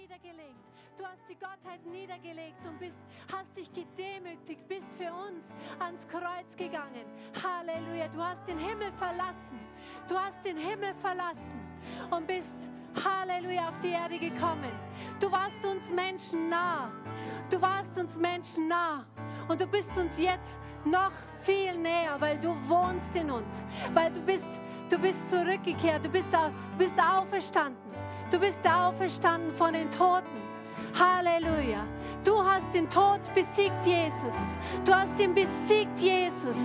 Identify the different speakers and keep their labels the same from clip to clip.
Speaker 1: niedergelegt. Du hast die Gottheit niedergelegt und bist, hast dich gedemütigt, bist für uns ans Kreuz gegangen. Halleluja. Du hast den Himmel verlassen. Du hast den Himmel verlassen und bist, Halleluja, auf die Erde gekommen. Du warst uns Menschen nah. Du warst uns Menschen nah. Und du bist uns jetzt noch viel näher, weil du wohnst in uns, weil du bist, du bist zurückgekehrt, du bist, bist auferstanden. Du bist auferstanden von den Toten. Halleluja. Du hast den Tod besiegt, Jesus. Du hast ihn besiegt, Jesus.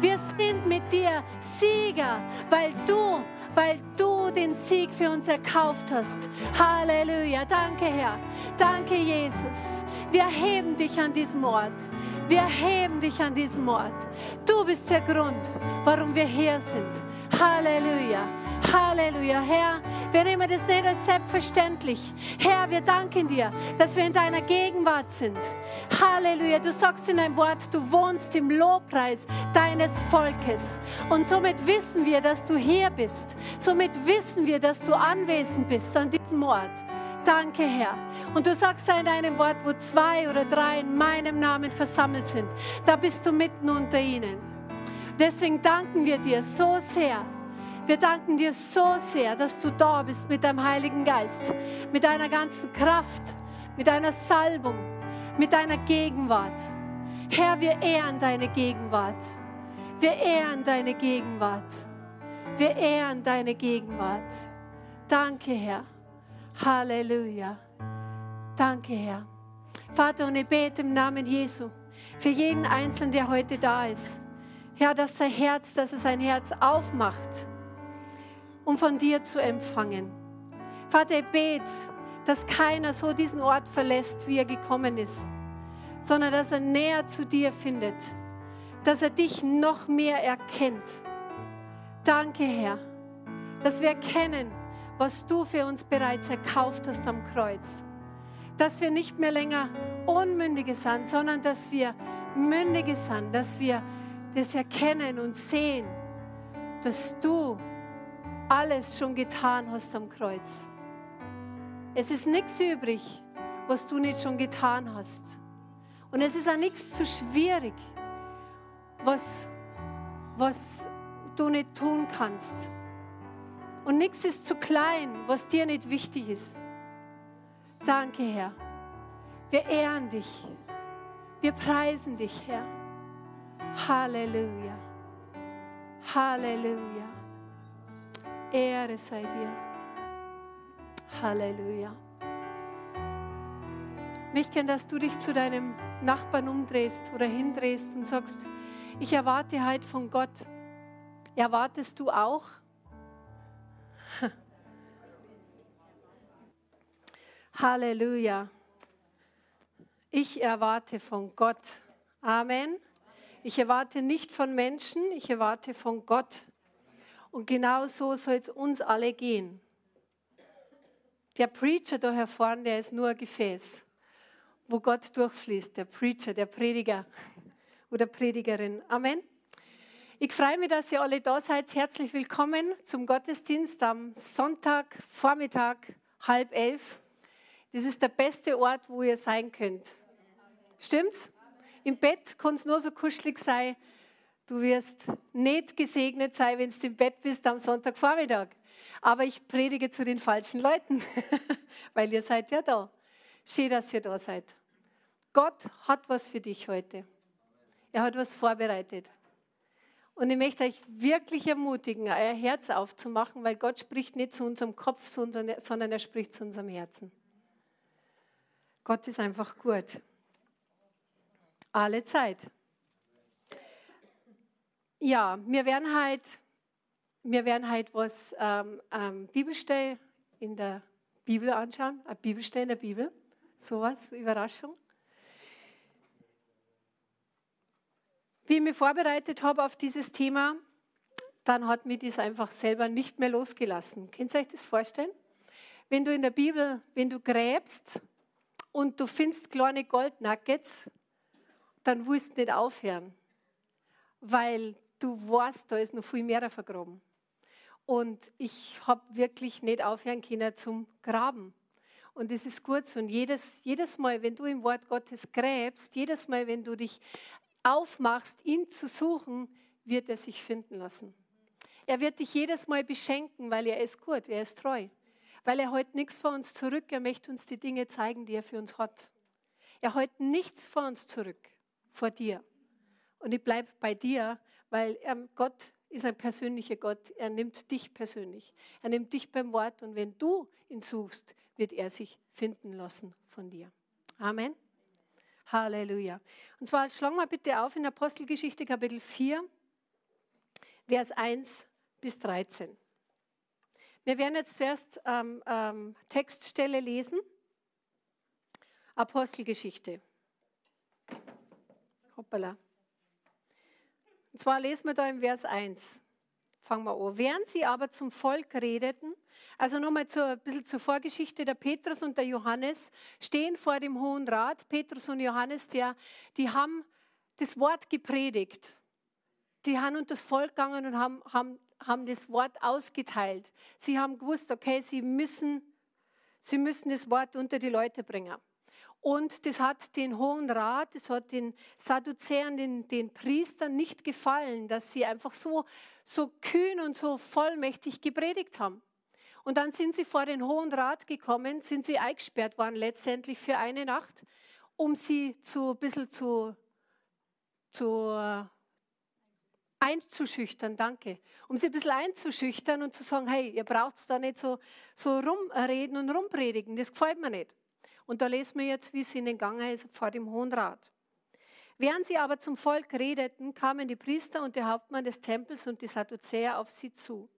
Speaker 1: Wir sind mit dir Sieger, weil du, weil du den Sieg für uns erkauft hast. Halleluja. Danke, Herr. Danke, Jesus. Wir heben dich an diesem Ort. Wir heben dich an diesem Ort. Du bist der Grund, warum wir hier sind. Halleluja. Halleluja, Herr, wir nehmen das nicht als selbstverständlich. Herr, wir danken dir, dass wir in deiner Gegenwart sind. Halleluja, du sagst in deinem Wort, du wohnst im Lobpreis deines Volkes. Und somit wissen wir, dass du hier bist. Somit wissen wir, dass du anwesend bist an diesem Ort. Danke, Herr. Und du sagst in deinem Wort, wo zwei oder drei in meinem Namen versammelt sind, da bist du mitten unter ihnen. Deswegen danken wir dir so sehr wir danken dir so sehr, dass du da bist mit deinem Heiligen Geist, mit deiner ganzen Kraft, mit deiner Salbung, mit deiner Gegenwart. Herr, wir ehren deine Gegenwart. Wir ehren deine Gegenwart. Wir ehren deine Gegenwart. Danke, Herr. Halleluja. Danke, Herr. Vater, und ich bete im Namen Jesu für jeden Einzelnen, der heute da ist. Herr, dass sein Herz, dass es sein Herz aufmacht um von dir zu empfangen. Vater, ich bete, dass keiner so diesen Ort verlässt, wie er gekommen ist, sondern dass er näher zu dir findet, dass er dich noch mehr erkennt. Danke, Herr, dass wir erkennen, was du für uns bereits erkauft hast am Kreuz. Dass wir nicht mehr länger Unmündige sind, sondern dass wir Mündige sind, dass wir das erkennen und sehen, dass du alles schon getan hast am Kreuz. Es ist nichts übrig, was du nicht schon getan hast. Und es ist auch nichts zu schwierig, was, was du nicht tun kannst. Und nichts ist zu klein, was dir nicht wichtig ist. Danke, Herr. Wir ehren dich. Wir preisen dich, Herr. Halleluja. Halleluja. Ehre sei dir. Halleluja. Ich möchte gern, dass du dich zu deinem Nachbarn umdrehst oder hindrehst und sagst, ich erwarte halt von Gott. Erwartest du auch? Halleluja. Ich erwarte von Gott. Amen. Ich erwarte nicht von Menschen, ich erwarte von Gott. Und genau so soll es uns alle gehen. Der Preacher da vorne, der ist nur ein Gefäß, wo Gott durchfließt. Der Preacher, der Prediger oder Predigerin. Amen. Ich freue mich, dass ihr alle da seid. Herzlich willkommen zum Gottesdienst am Sonntag, Vormittag, halb elf. Das ist der beste Ort, wo ihr sein könnt. Stimmt's? Im Bett kann es nur so kuschelig sein Du wirst nicht gesegnet sein, wenn du im Bett bist am Sonntagvormittag. Aber ich predige zu den falschen Leuten, weil ihr seid ja da. Schön, dass ihr da seid. Gott hat was für dich heute. Er hat was vorbereitet. Und ich möchte euch wirklich ermutigen, euer Herz aufzumachen, weil Gott spricht nicht zu unserem Kopf, sondern er spricht zu unserem Herzen. Gott ist einfach gut. Alle Zeit. Ja, wir werden halt, wir werden halt was ähm, ähm, Bibelstelle in der Bibel anschauen, eine Bibelstelle in der Bibel, sowas, Überraschung. Wie ich mich vorbereitet habe auf dieses Thema, dann hat mich das einfach selber nicht mehr losgelassen. Könnt ihr euch das vorstellen? Wenn du in der Bibel, wenn du gräbst und du findest kleine Goldnuggets, dann willst du nicht aufhören, weil du weißt, da ist noch viel mehr vergraben. Und ich habe wirklich nicht aufhören können zum Graben. Und es ist gut so. Und jedes, jedes Mal, wenn du im Wort Gottes gräbst, jedes Mal, wenn du dich aufmachst, ihn zu suchen, wird er sich finden lassen. Er wird dich jedes Mal beschenken, weil er ist gut, er ist treu. Weil er heute nichts vor uns zurück, er möchte uns die Dinge zeigen, die er für uns hat. Er hält nichts vor uns zurück, vor dir. Und ich bleibe bei dir, weil ähm, Gott ist ein persönlicher Gott. Er nimmt dich persönlich. Er nimmt dich beim Wort und wenn du ihn suchst, wird er sich finden lassen von dir. Amen. Halleluja. Und zwar schlagen wir bitte auf in Apostelgeschichte Kapitel 4, Vers 1 bis 13. Wir werden jetzt zuerst ähm, ähm, Textstelle lesen. Apostelgeschichte. Hoppala. Und zwar lesen wir da im Vers 1. Fangen wir an. Während sie aber zum Volk redeten, also nochmal ein bisschen zur Vorgeschichte, der Petrus und der Johannes stehen vor dem Hohen Rat. Petrus und Johannes, der, die haben das Wort gepredigt. Die haben unter das Volk gegangen und haben, haben, haben das Wort ausgeteilt. Sie haben gewusst, okay, sie müssen, sie müssen das Wort unter die Leute bringen. Und das hat den Hohen Rat, das hat den Sadduzäern, den, den Priestern nicht gefallen, dass sie einfach so, so kühn und so vollmächtig gepredigt haben. Und dann sind sie vor den Hohen Rat gekommen, sind sie eingesperrt worden letztendlich für eine Nacht, um sie zu, ein bisschen zu, zu äh, einzuschüchtern, danke. Um sie ein bisschen einzuschüchtern und zu sagen, hey, ihr braucht da nicht so, so rumreden und rumpredigen, das gefällt mir nicht. Und da lesen wir jetzt, wie es ihnen gegangen ist vor dem Hohen Rat. Während sie aber zum Volk redeten, kamen die Priester und der Hauptmann des Tempels und die Sadduzäer auf sie zu.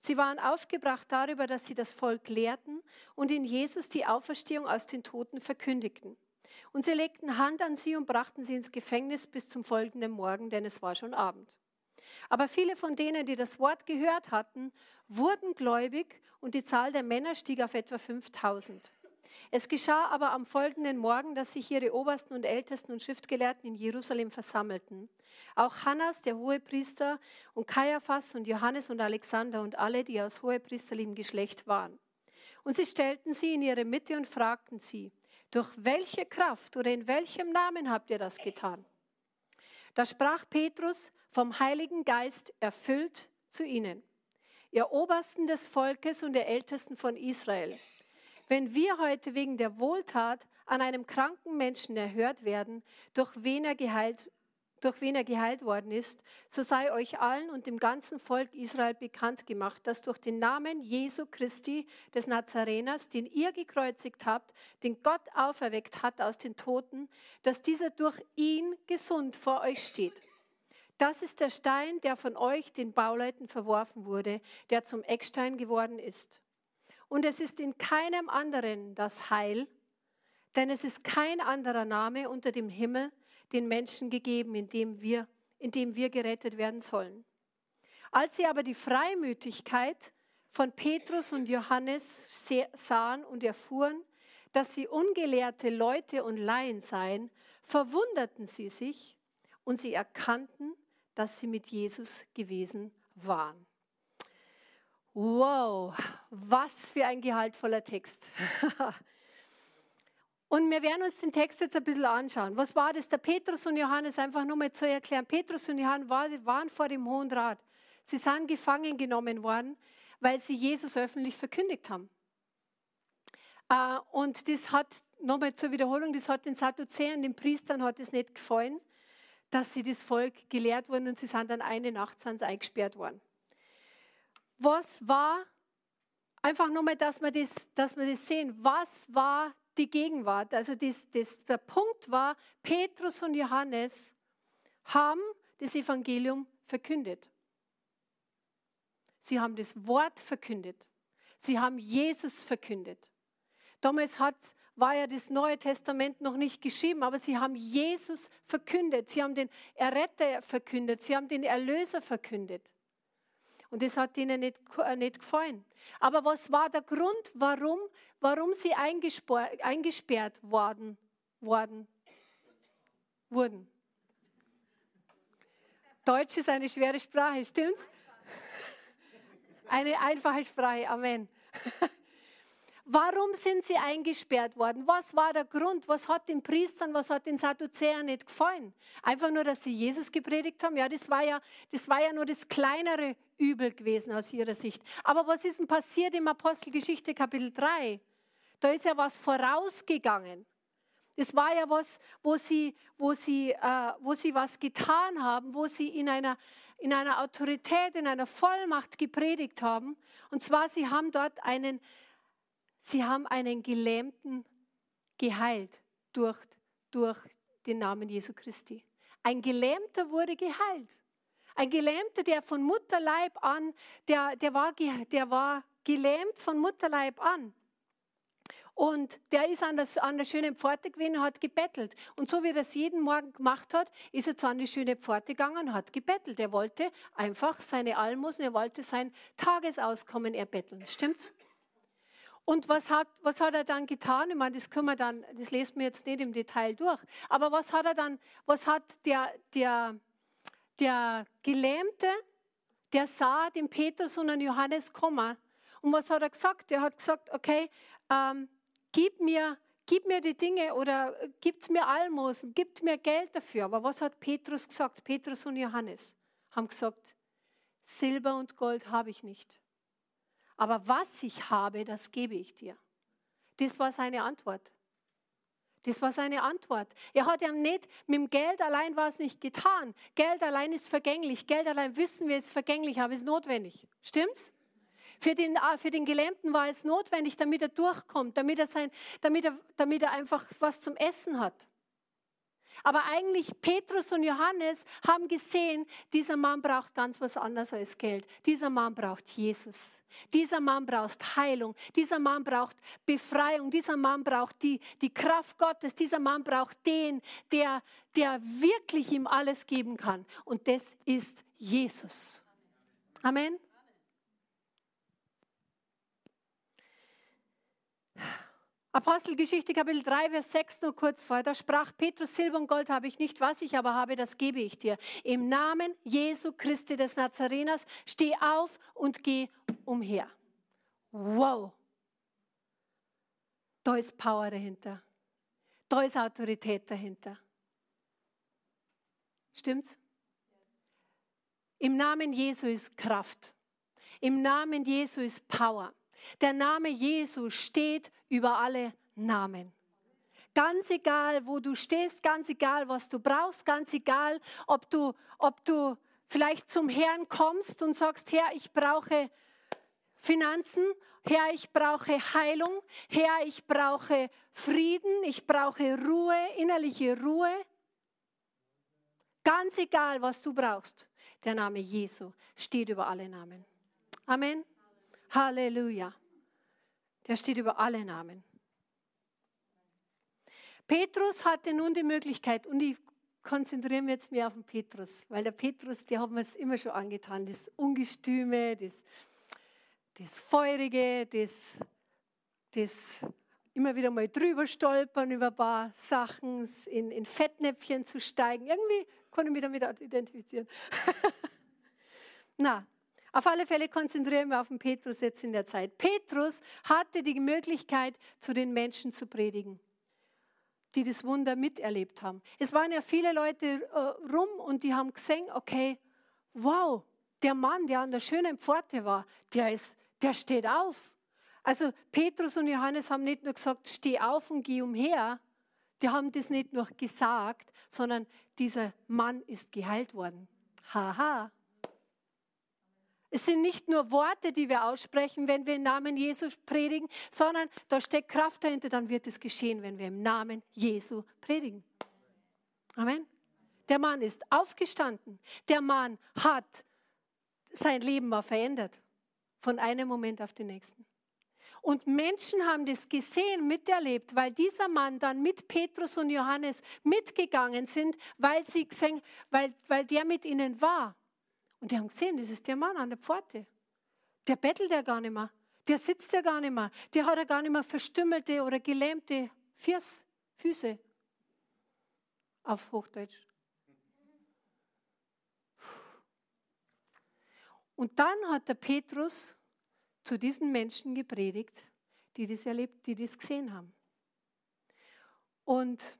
Speaker 1: Sie waren aufgebracht darüber, dass sie das Volk lehrten und in Jesus die Auferstehung aus den Toten verkündigten. Und sie legten Hand an sie und brachten sie ins Gefängnis bis zum folgenden Morgen, denn es war schon Abend. Aber viele von denen, die das Wort gehört hatten, wurden gläubig und die Zahl der Männer stieg auf etwa 5000. Es geschah aber am folgenden Morgen, dass sich ihre Obersten und Ältesten und Schriftgelehrten in Jerusalem versammelten. Auch Hannas, der Hohepriester, und Kaiaphas und Johannes und Alexander und alle, die aus hohepriesterlichem Geschlecht waren. Und sie stellten sie in ihre Mitte und fragten sie, durch welche Kraft oder in welchem Namen habt ihr das getan? Da sprach Petrus, vom Heiligen Geist erfüllt zu ihnen, ihr Obersten des Volkes und der Ältesten von Israel. Wenn wir heute wegen der Wohltat an einem kranken Menschen erhört werden, durch wen er geheilt, durch wen er geheilt worden ist, so sei euch allen und dem ganzen Volk Israel bekannt gemacht, dass durch den Namen Jesu Christi des Nazareners, den ihr gekreuzigt habt, den Gott auferweckt hat aus den Toten, dass dieser durch ihn gesund vor euch steht. Das ist der Stein, der von euch, den Bauleuten, verworfen wurde, der zum Eckstein geworden ist. Und es ist in keinem anderen das Heil, denn es ist kein anderer Name unter dem Himmel den Menschen gegeben, in dem wir, in dem wir gerettet werden sollen. Als sie aber die Freimütigkeit von Petrus und Johannes sahen und erfuhren, dass sie ungelehrte Leute und Laien seien, verwunderten sie sich und sie erkannten, dass sie mit Jesus gewesen waren. Wow, was für ein gehaltvoller Text. und wir werden uns den Text jetzt ein bisschen anschauen. Was war das? Der Petrus und Johannes, einfach nur mal zu erklären. Petrus und Johannes waren vor dem Hohen Rat. Sie sind gefangen genommen worden, weil sie Jesus öffentlich verkündigt haben. Äh, und das hat, nochmal zur Wiederholung, das hat den Sadduzäern, den Priestern hat es nicht gefallen, dass sie das Volk gelehrt wurden und sie sind dann eine Nacht sind eingesperrt worden was war, einfach nur mal, dass wir das, dass wir das sehen, was war die Gegenwart? Also das, das, der Punkt war, Petrus und Johannes haben das Evangelium verkündet. Sie haben das Wort verkündet. Sie haben Jesus verkündet. Damals hat, war ja das Neue Testament noch nicht geschrieben, aber sie haben Jesus verkündet. Sie haben den Erretter verkündet. Sie haben den Erlöser verkündet. Und das hat ihnen nicht, äh, nicht gefallen. Aber was war der Grund, warum, warum sie eingesperrt worden, worden, wurden? Deutsch ist eine schwere Sprache, stimmt's? Eine einfache Sprache, Amen. Warum sind sie eingesperrt worden? Was war der Grund? Was hat den Priestern, was hat den Sadduzäern nicht gefallen? Einfach nur, dass sie Jesus gepredigt haben? Ja, das war ja, das war ja nur das kleinere Übel gewesen aus ihrer Sicht. Aber was ist denn passiert im Apostelgeschichte Kapitel 3? Da ist ja was vorausgegangen. Das war ja was, wo sie, wo sie, äh, wo sie was getan haben, wo sie in einer, in einer Autorität, in einer Vollmacht gepredigt haben. Und zwar, sie haben dort einen, sie haben einen Gelähmten geheilt durch, durch den Namen Jesu Christi. Ein Gelähmter wurde geheilt. Ein Gelähmter, der von Mutterleib an, der, der, war, der war gelähmt von Mutterleib an. Und der ist an, das, an der schönen Pforte gewesen und hat gebettelt. Und so wie er das jeden Morgen gemacht hat, ist er zu an die schöne Pforte gegangen und hat gebettelt. Er wollte einfach seine Almosen, er wollte sein Tagesauskommen erbetteln. Stimmt's? Und was hat, was hat er dann getan? Ich meine, das können wir dann, das lesen wir jetzt nicht im Detail durch. Aber was hat er dann, was hat der, der, der Gelähmte, der sah den Petrus und den Johannes kommen. Und was hat er gesagt? Er hat gesagt, okay, ähm, gib mir, gib mir die Dinge oder gibt mir Almosen, gibt mir Geld dafür. Aber was hat Petrus gesagt? Petrus und Johannes haben gesagt, Silber und Gold habe ich nicht. Aber was ich habe, das gebe ich dir. Das war seine Antwort. Das war seine Antwort. Er hat ja nicht, mit dem Geld allein war es nicht getan. Geld allein ist vergänglich. Geld allein wissen wir ist vergänglich, aber ist notwendig. Stimmt's? Für den, ah, für den Gelähmten war es notwendig, damit er durchkommt, damit er, sein, damit, er, damit er einfach was zum Essen hat. Aber eigentlich Petrus und Johannes haben gesehen, dieser Mann braucht ganz was anderes als Geld. Dieser Mann braucht Jesus. Dieser Mann braucht Heilung. Dieser Mann braucht Befreiung. Dieser Mann braucht die, die Kraft Gottes. Dieser Mann braucht den, der, der wirklich ihm alles geben kann. Und das ist Jesus. Amen. Apostelgeschichte Kapitel 3, Vers 6 nur kurz vor. Da sprach Petrus, Silber und Gold habe ich nicht, was ich aber habe, das gebe ich dir. Im Namen Jesu Christi des Nazareners, steh auf und geh umher. Wow. Da ist Power dahinter. Da ist Autorität dahinter. Stimmt's? Im Namen Jesu ist Kraft. Im Namen Jesu ist Power. Der Name Jesu steht über alle Namen. Ganz egal, wo du stehst, ganz egal, was du brauchst, ganz egal, ob du, ob du vielleicht zum Herrn kommst und sagst, Herr, ich brauche Finanzen, Herr, ich brauche Heilung, Herr, ich brauche Frieden, ich brauche Ruhe, innerliche Ruhe. Ganz egal, was du brauchst, der Name Jesu steht über alle Namen. Amen. Halleluja. Der steht über alle Namen. Petrus hatte nun die Möglichkeit, und ich konzentriere mich jetzt mehr auf den Petrus, weil der Petrus, der hat mir es immer schon angetan, das Ungestüme, das, das Feurige, das, das immer wieder mal drüber stolpern über ein paar Sachen, in, in Fettnäpfchen zu steigen. Irgendwie konnte ich mich damit identifizieren. Na, auf alle Fälle konzentrieren wir auf den Petrus jetzt in der Zeit. Petrus hatte die Möglichkeit, zu den Menschen zu predigen, die das Wunder miterlebt haben. Es waren ja viele Leute äh, rum und die haben gesehen, okay, wow, der Mann, der an der schönen Pforte war, der, ist, der steht auf. Also Petrus und Johannes haben nicht nur gesagt, steh auf und geh umher, die haben das nicht nur gesagt, sondern dieser Mann ist geheilt worden. Haha. Es sind nicht nur Worte, die wir aussprechen, wenn wir im Namen Jesu predigen, sondern da steckt Kraft dahinter, dann wird es geschehen, wenn wir im Namen Jesu predigen. Amen. Der Mann ist aufgestanden. Der Mann hat sein Leben war verändert von einem Moment auf den nächsten. Und Menschen haben das gesehen, miterlebt, weil dieser Mann dann mit Petrus und Johannes mitgegangen sind, weil, sie gesehen, weil, weil der mit ihnen war. Und die haben gesehen, das ist der Mann an der Pforte. Der bettelt ja gar nicht mehr. Der sitzt ja gar nicht mehr. Der hat ja gar nicht mehr verstümmelte oder gelähmte Fiers, Füße. Auf Hochdeutsch. Und dann hat der Petrus zu diesen Menschen gepredigt, die das erlebt, die das gesehen haben. Und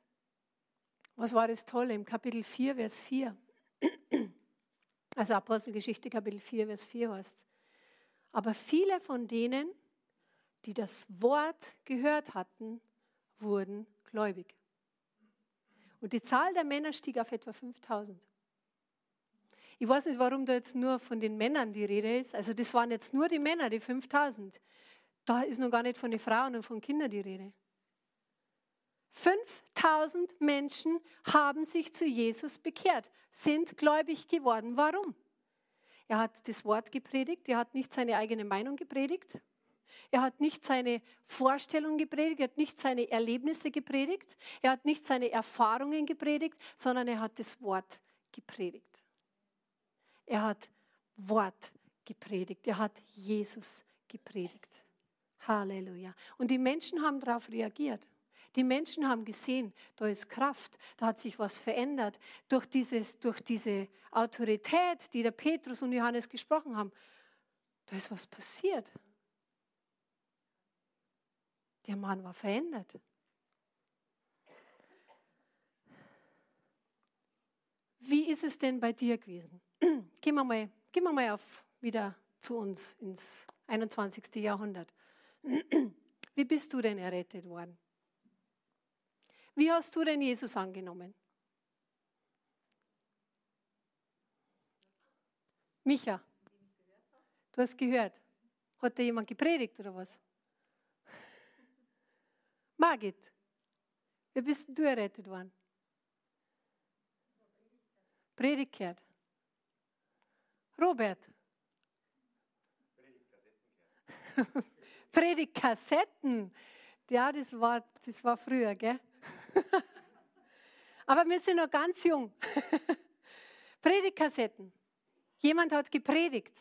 Speaker 1: was war das Tolle im Kapitel 4, Vers 4? Also Apostelgeschichte Kapitel 4, Vers 4 heißt. Aber viele von denen, die das Wort gehört hatten, wurden gläubig. Und die Zahl der Männer stieg auf etwa 5000. Ich weiß nicht, warum da jetzt nur von den Männern die Rede ist. Also das waren jetzt nur die Männer, die 5000. Da ist noch gar nicht von den Frauen und von Kindern die Rede. 5000 Menschen haben sich zu Jesus bekehrt, sind gläubig geworden. Warum? Er hat das Wort gepredigt, er hat nicht seine eigene Meinung gepredigt, er hat nicht seine Vorstellung gepredigt, er hat nicht seine Erlebnisse gepredigt, er hat nicht seine Erfahrungen gepredigt, sondern er hat das Wort gepredigt. Er hat Wort gepredigt, er hat Jesus gepredigt. Halleluja. Und die Menschen haben darauf reagiert. Die Menschen haben gesehen, da ist Kraft, da hat sich was verändert. Durch, dieses, durch diese Autorität, die der Petrus und Johannes gesprochen haben, da ist was passiert. Der Mann war verändert. Wie ist es denn bei dir gewesen? Gehen wir mal, gehen wir mal auf, wieder zu uns ins 21. Jahrhundert. Wie bist du denn errettet worden? Wie hast du denn Jesus angenommen? Micha, du hast gehört. Hat dir jemand gepredigt oder was? Margit, wie bist du errettet worden? Predigt gehört. Robert. Predigtkassetten. Ja, das war, das war früher, gell? Aber wir sind noch ganz jung. Predigtkassetten. Jemand hat gepredigt.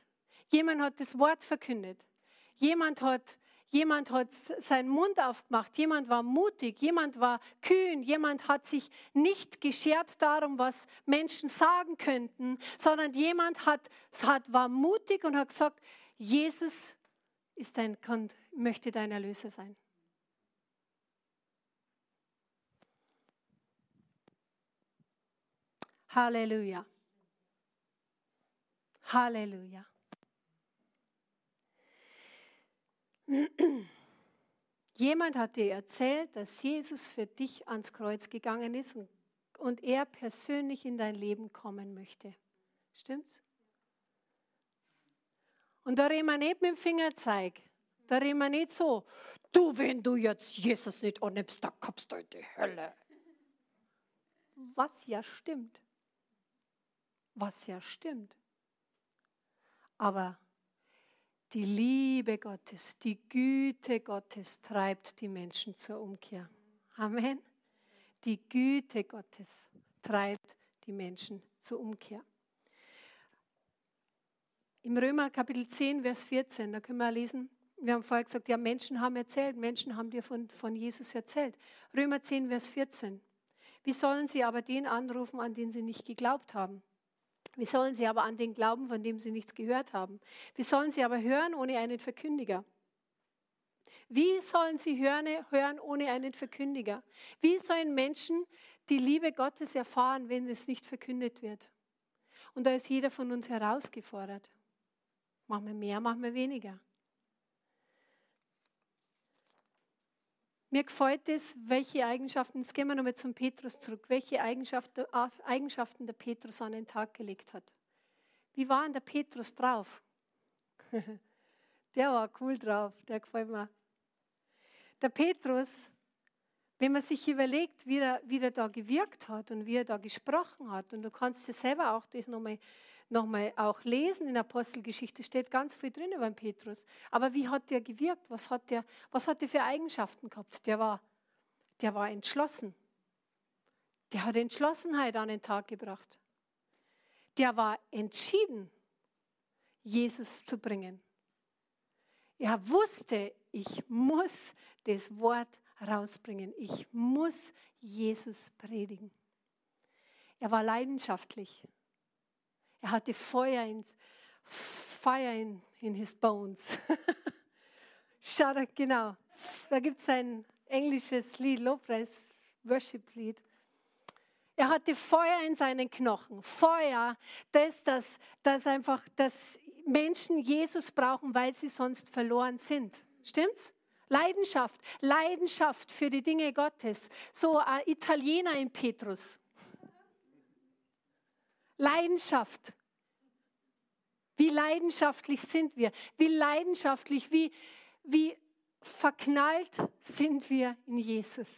Speaker 1: Jemand hat das Wort verkündet. Jemand hat, jemand hat seinen Mund aufgemacht. Jemand war mutig. Jemand war kühn. Jemand hat sich nicht geschert darum, was Menschen sagen könnten, sondern jemand hat, hat, war mutig und hat gesagt, Jesus ist dein, möchte dein Erlöser sein. Halleluja. Halleluja. Jemand hat dir erzählt, dass Jesus für dich ans Kreuz gegangen ist und, und er persönlich in dein Leben kommen möchte. Stimmt's? Und da reden wir nicht mit dem Fingerzeig. Da reden wir nicht so, du, wenn du jetzt Jesus nicht annimmst, dann kommst du in die Hölle. Was ja stimmt was ja stimmt. Aber die Liebe Gottes, die Güte Gottes treibt die Menschen zur Umkehr. Amen. Die Güte Gottes treibt die Menschen zur Umkehr. Im Römer Kapitel 10, Vers 14, da können wir lesen, wir haben vorher gesagt, ja, Menschen haben erzählt, Menschen haben dir von, von Jesus erzählt. Römer 10, Vers 14. Wie sollen sie aber den anrufen, an den sie nicht geglaubt haben? Wie sollen sie aber an den glauben, von dem sie nichts gehört haben? Wie sollen sie aber hören ohne einen Verkündiger? Wie sollen sie hören, hören ohne einen Verkündiger? Wie sollen Menschen die Liebe Gottes erfahren, wenn es nicht verkündet wird? Und da ist jeder von uns herausgefordert. Machen wir mehr, machen wir weniger. Mir gefällt es, welche Eigenschaften, jetzt gehen wir nochmal zum Petrus zurück, welche Eigenschaften, Eigenschaften der Petrus an den Tag gelegt hat. Wie war denn der Petrus drauf? der war cool drauf, der gefällt mir. Der Petrus, wenn man sich überlegt, wie er, wie er da gewirkt hat und wie er da gesprochen hat, und du kannst dir selber auch das nochmal nochmal auch lesen in Apostelgeschichte, steht ganz viel drin über den Petrus. Aber wie hat der gewirkt? Was hat der, was hat der für Eigenschaften gehabt? Der war, der war entschlossen. Der hat Entschlossenheit an den Tag gebracht. Der war entschieden, Jesus zu bringen. Er wusste, ich muss das Wort rausbringen. Ich muss Jesus predigen. Er war leidenschaftlich. Er hatte Feuer in, Fire in, in his bones. Schade, genau. da gibt es ein englisches Lied, Lobpreis, Worship-Lied. Er hatte Feuer in seinen Knochen. Feuer, das, das, das einfach, dass Menschen Jesus brauchen, weil sie sonst verloren sind. Stimmt's? Leidenschaft, Leidenschaft für die Dinge Gottes. So ein Italiener in Petrus. Leidenschaft. Wie leidenschaftlich sind wir? Wie leidenschaftlich, wie, wie verknallt sind wir in Jesus?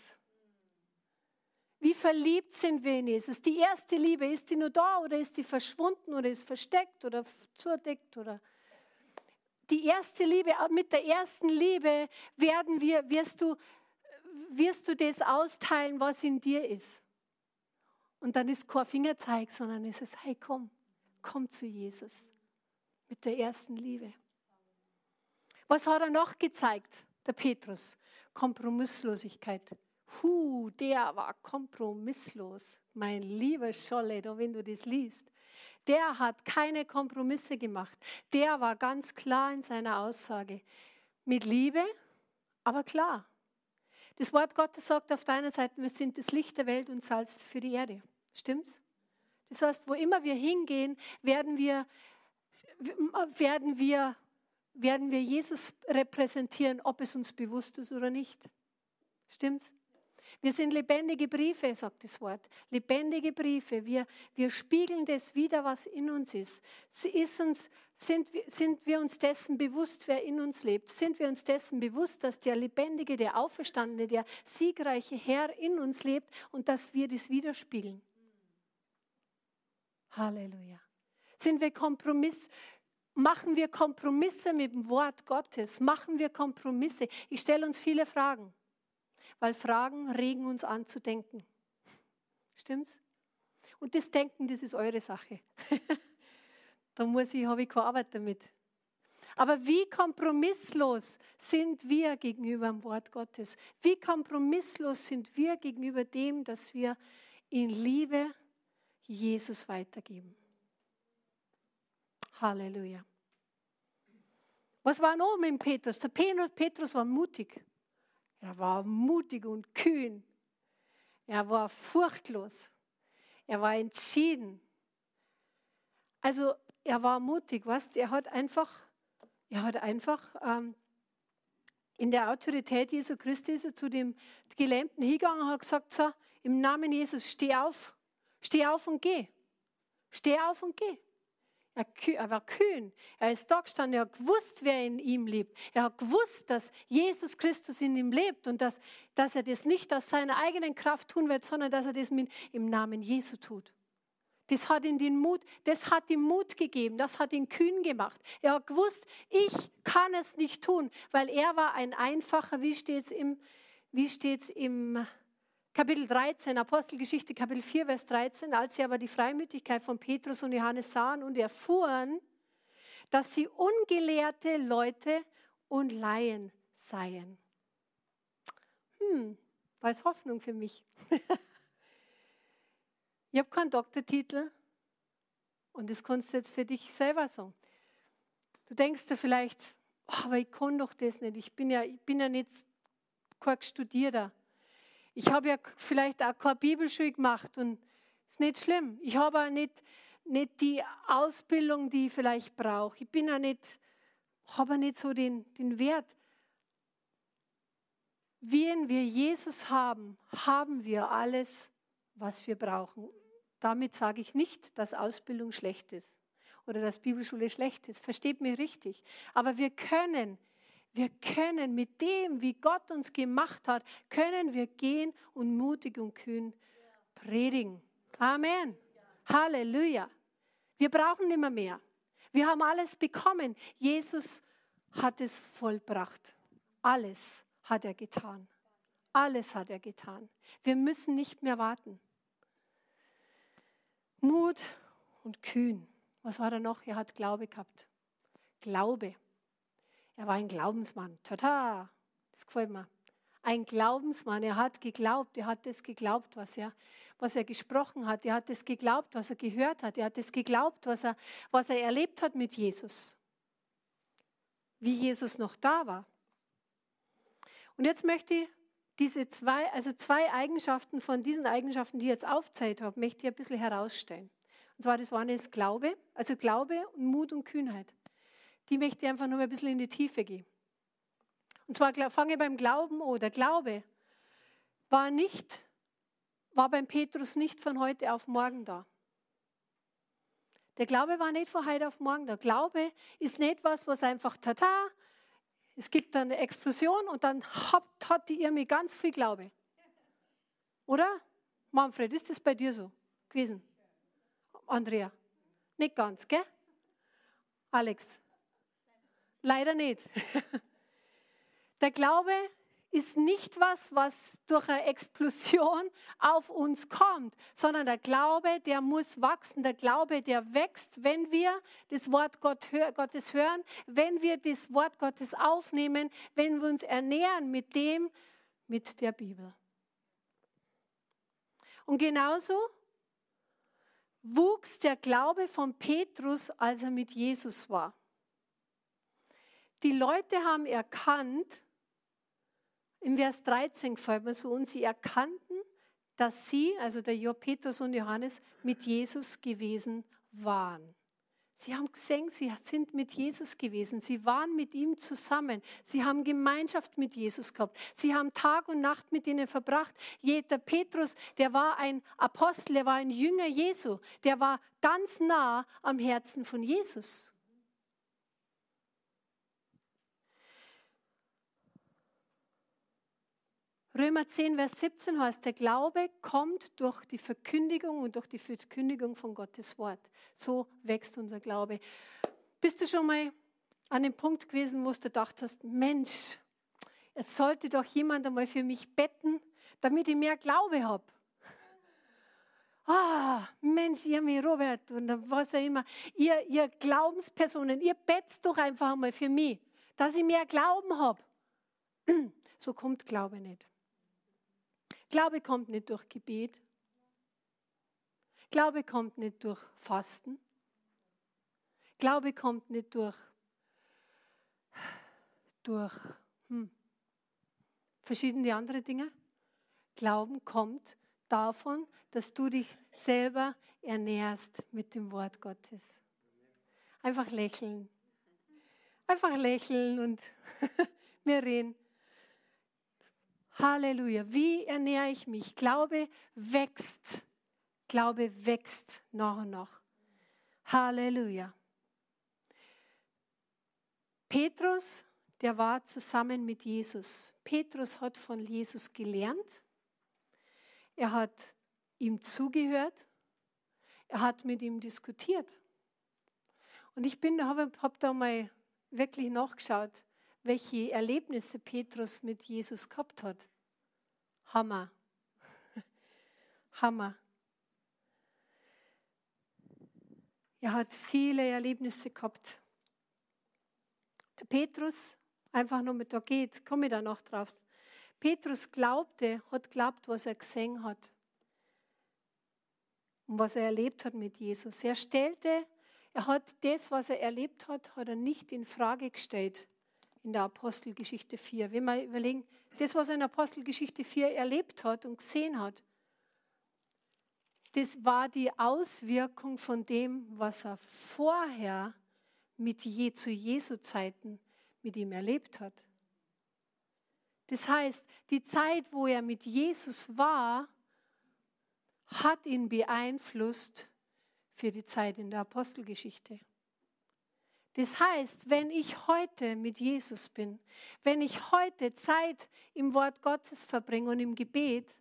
Speaker 1: Wie verliebt sind wir in Jesus? Die erste Liebe, ist die nur da oder ist die verschwunden oder ist versteckt oder zudeckt oder die erste Liebe, mit der ersten Liebe werden wir, wirst du, wirst du das austeilen, was in dir ist. Und dann ist kein Fingerzeig, sondern es ist, hey, komm, komm zu Jesus mit der ersten Liebe. Was hat er noch gezeigt, der Petrus? Kompromisslosigkeit. Huh, der war kompromisslos. Mein lieber Scholle, wenn du das liest. Der hat keine Kompromisse gemacht. Der war ganz klar in seiner Aussage. Mit Liebe, aber klar. Das Wort Gottes sagt auf deiner Seite, wir sind das Licht der Welt und Salz für die Erde. Stimmt's? Das heißt, wo immer wir hingehen, werden wir, werden wir, werden wir Jesus repräsentieren, ob es uns bewusst ist oder nicht. Stimmt's? Wir sind lebendige Briefe, sagt das Wort. Lebendige Briefe. Wir, wir spiegeln das wieder, was in uns ist. ist uns, sind, sind wir uns dessen bewusst, wer in uns lebt? Sind wir uns dessen bewusst, dass der lebendige, der auferstandene, der siegreiche Herr in uns lebt und dass wir das widerspiegeln? Halleluja. Sind wir Kompromiss? Machen wir Kompromisse mit dem Wort Gottes? Machen wir Kompromisse? Ich stelle uns viele Fragen weil Fragen regen uns an zu denken. Stimmt's? Und das Denken, das ist eure Sache. da muss ich, habe ich keine Arbeit damit. Aber wie kompromisslos sind wir gegenüber dem Wort Gottes? Wie kompromisslos sind wir gegenüber dem, dass wir in Liebe Jesus weitergeben? Halleluja. Was war noch mit Petrus? Der Petrus war mutig. Er war mutig und kühn. Er war furchtlos. Er war entschieden. Also er war mutig, was? Er hat einfach, er hat einfach ähm, in der Autorität Jesu Christi ist er zu dem Gelähmten hingegangen und hat gesagt, so, im Namen Jesus, steh auf, steh auf und geh. Steh auf und geh. Er, war kühn. Er ist da gestanden. Er hat gewusst, wer in ihm lebt. Er hat gewusst, dass Jesus Christus in ihm lebt und dass, dass er das nicht aus seiner eigenen Kraft tun wird, sondern dass er das mit, im Namen Jesu tut. Das hat ihm den Mut, das hat ihm Mut gegeben, das hat ihn kühn gemacht. Er hat gewusst, ich kann es nicht tun, weil er war ein einfacher, wie steht es im, wie steht's im Kapitel 13, Apostelgeschichte, Kapitel 4, Vers 13, als sie aber die Freimütigkeit von Petrus und Johannes sahen und erfuhren, dass sie ungelehrte Leute und Laien seien. Hm, war es Hoffnung für mich. ich habe keinen Doktortitel und das kannst du jetzt für dich selber sagen. Du denkst dir vielleicht, oh, aber ich kann doch das nicht, ich bin ja, ich bin ja nicht kein Studierter. Ich habe ja vielleicht auch keine Bibelschule gemacht und ist nicht schlimm. Ich habe auch nicht, nicht die Ausbildung, die ich vielleicht brauche. Ich bin auch nicht, habe nicht so den, den Wert. Wenn wir Jesus haben, haben wir alles, was wir brauchen. Damit sage ich nicht, dass Ausbildung schlecht ist oder dass Bibelschule schlecht ist. Versteht mich richtig. Aber wir können wir können mit dem, wie Gott uns gemacht hat, können wir gehen und mutig und kühn predigen. Amen. Halleluja. Wir brauchen nicht mehr mehr. Wir haben alles bekommen. Jesus hat es vollbracht. Alles hat er getan. Alles hat er getan. Wir müssen nicht mehr warten. Mut und kühn. Was war da noch? Er hat Glaube gehabt. Glaube. Er war ein Glaubensmann. Tata, das gefällt mir. Ein Glaubensmann. Er hat geglaubt. Er hat das geglaubt, was er, was er gesprochen hat. Er hat das geglaubt, was er gehört hat. Er hat das geglaubt, was er, was er erlebt hat mit Jesus. Wie Jesus noch da war. Und jetzt möchte ich diese zwei, also zwei Eigenschaften von diesen Eigenschaften, die ich jetzt aufzählt habe, möchte ich ein bisschen herausstellen. Und zwar das eine ist Glaube, also Glaube und Mut und Kühnheit. Die möchte ich einfach nur ein bisschen in die Tiefe gehen. Und zwar fange ich beim Glauben an. Der Glaube war nicht, war beim Petrus nicht von heute auf morgen da. Der Glaube war nicht von heute auf morgen da. Glaube ist nicht was, was einfach tata, es gibt eine Explosion und dann hat, hat die irgendwie ganz viel Glaube. Oder? Manfred, ist das bei dir so gewesen? Andrea? Nicht ganz, gell? Alex? Leider nicht. Der Glaube ist nicht was, was durch eine Explosion auf uns kommt, sondern der Glaube, der muss wachsen. Der Glaube, der wächst, wenn wir das Wort Gottes hören, wenn wir das Wort Gottes aufnehmen, wenn wir uns ernähren mit dem, mit der Bibel. Und genauso wuchs der Glaube von Petrus, als er mit Jesus war. Die Leute haben erkannt, im Vers 13 gefällt mir so, und sie erkannten, dass sie, also der Jo, Petrus und Johannes, mit Jesus gewesen waren. Sie haben gesehen, sie sind mit Jesus gewesen. Sie waren mit ihm zusammen. Sie haben Gemeinschaft mit Jesus gehabt. Sie haben Tag und Nacht mit ihnen verbracht. Der Petrus, der war ein Apostel, der war ein Jünger Jesu. Der war ganz nah am Herzen von Jesus. Römer 10, Vers 17 heißt, der Glaube kommt durch die Verkündigung und durch die Verkündigung von Gottes Wort. So wächst unser Glaube. Bist du schon mal an dem Punkt gewesen, wo du gedacht hast, Mensch, jetzt sollte doch jemand einmal für mich betten, damit ich mehr Glaube habe. Ah, Mensch, ihr mir Robert und was auch immer, ihr, ihr Glaubenspersonen, ihr bettet doch einfach einmal für mich, dass ich mehr Glauben habe. So kommt Glaube nicht. Glaube kommt nicht durch Gebet. Glaube kommt nicht durch Fasten. Glaube kommt nicht durch, durch hm, verschiedene andere Dinge. Glauben kommt davon, dass du dich selber ernährst mit dem Wort Gottes. Einfach lächeln. Einfach lächeln und wir reden. Halleluja. Wie ernähre ich mich? Glaube wächst. Glaube wächst nach und nach. Halleluja. Petrus, der war zusammen mit Jesus. Petrus hat von Jesus gelernt. Er hat ihm zugehört. Er hat mit ihm diskutiert. Und ich bin, habe hab da mal wirklich nachgeschaut welche Erlebnisse Petrus mit Jesus gehabt hat. Hammer. Hammer. Er hat viele Erlebnisse gehabt. Der Petrus, einfach nur mit da geht, komme ich da noch drauf. Petrus glaubte, hat glaubt, was er gesehen hat und was er erlebt hat mit Jesus. Er stellte, er hat das, was er erlebt hat, hat er nicht in Frage gestellt in der Apostelgeschichte 4. Wenn wir überlegen, das, was er in Apostelgeschichte 4 erlebt hat und gesehen hat, das war die Auswirkung von dem, was er vorher mit je, zu Jesu Zeiten mit ihm erlebt hat. Das heißt, die Zeit, wo er mit Jesus war, hat ihn beeinflusst für die Zeit in der Apostelgeschichte. Das heißt, wenn ich heute mit Jesus bin, wenn ich heute Zeit im Wort Gottes verbringe und im Gebet,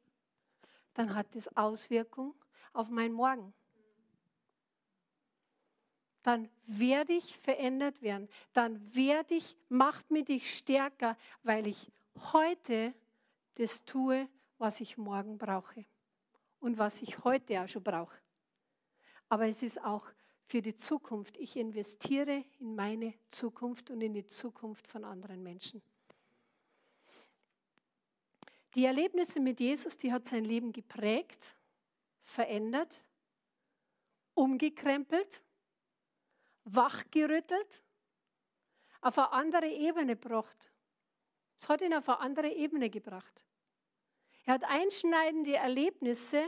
Speaker 1: dann hat das Auswirkungen auf mein Morgen. Dann werde ich verändert werden. Dann werde ich, macht mich dich stärker, weil ich heute das tue, was ich morgen brauche. Und was ich heute auch schon brauche. Aber es ist auch für die Zukunft. Ich investiere in meine Zukunft und in die Zukunft von anderen Menschen. Die Erlebnisse mit Jesus, die hat sein Leben geprägt, verändert, umgekrempelt, wachgerüttelt, auf eine andere Ebene gebracht. Es hat ihn auf eine andere Ebene gebracht. Er hat einschneidende Erlebnisse,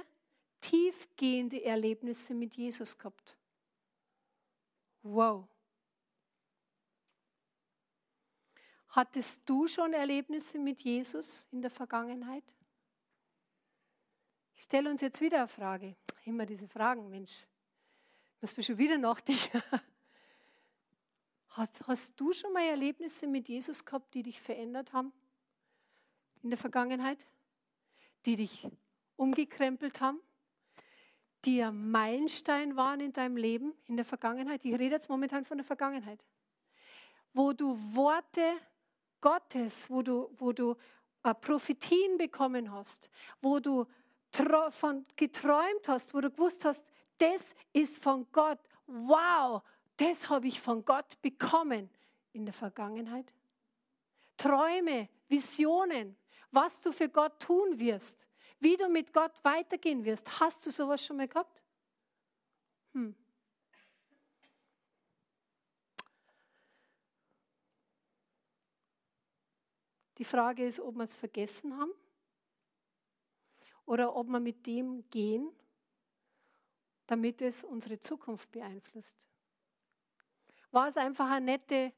Speaker 1: tiefgehende Erlebnisse mit Jesus gehabt. Wow. Hattest du schon Erlebnisse mit Jesus in der Vergangenheit? Ich stelle uns jetzt wieder eine Frage. Immer diese Fragen, Mensch. Muss man schon wieder nachdenken. Hast, hast du schon mal Erlebnisse mit Jesus gehabt, die dich verändert haben in der Vergangenheit? Die dich umgekrempelt haben? Die ein Meilenstein waren in deinem Leben in der Vergangenheit? Ich rede jetzt momentan von der Vergangenheit. Wo du Worte Gottes, wo du, wo du äh, Prophetien bekommen hast, wo du von geträumt hast, wo du gewusst hast, das ist von Gott. Wow, das habe ich von Gott bekommen in der Vergangenheit. Träume, Visionen, was du für Gott tun wirst, wie du mit Gott weitergehen wirst. Hast du sowas schon mal gehabt? Hm. Die Frage ist, ob wir es vergessen haben oder ob wir mit dem gehen, damit es unsere Zukunft beeinflusst. War es einfach eine nette,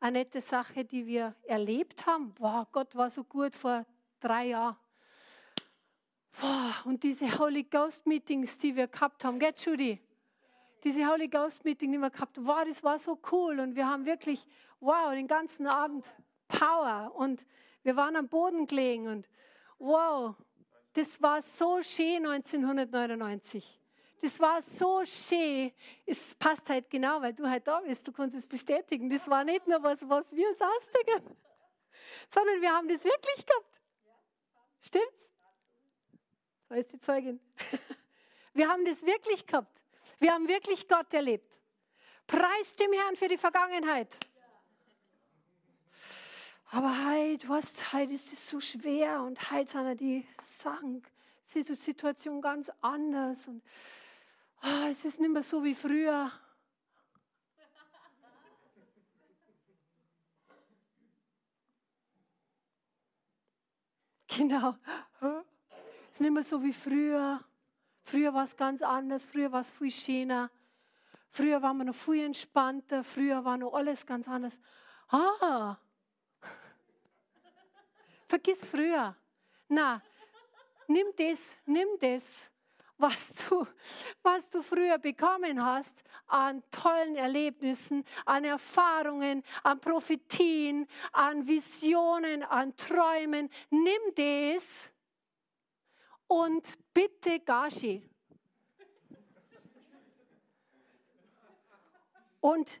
Speaker 1: eine nette Sache, die wir erlebt haben? Wow, Gott war so gut vor drei Jahren. Wow, und diese Holy Ghost Meetings, die wir gehabt haben, gell, Judy? Diese Holy Ghost Meeting, die wir gehabt haben, wow, das war so cool und wir haben wirklich, wow, den ganzen Abend Power und wir waren am Boden gelegen und wow, das war so schön 1999. Das war so schön. Es passt halt genau, weil du halt da bist. Du kannst es bestätigen. Das war nicht nur was, was wir uns ausdenken, sondern wir haben das wirklich gehabt. Stimmt's? Da ist die Zeugin. Wir haben das wirklich gehabt. Wir haben wirklich Gott erlebt. Preis dem Herrn für die Vergangenheit. Aber heute, was, heute ist es so schwer und heute sind die Sachen, die Situation ganz anders und oh, es ist nicht mehr so wie früher. Genau. Es nicht mehr so wie früher. Früher war es ganz anders, früher war es viel schöner. Früher war man noch viel entspannter, früher war noch alles ganz anders. Ah, Vergiss früher. Na, nimm das, nimm das, was du, was du früher bekommen hast an tollen Erlebnissen, an Erfahrungen, an Prophetien, an Visionen, an Träumen. Nimm das und bitte Gashi. Und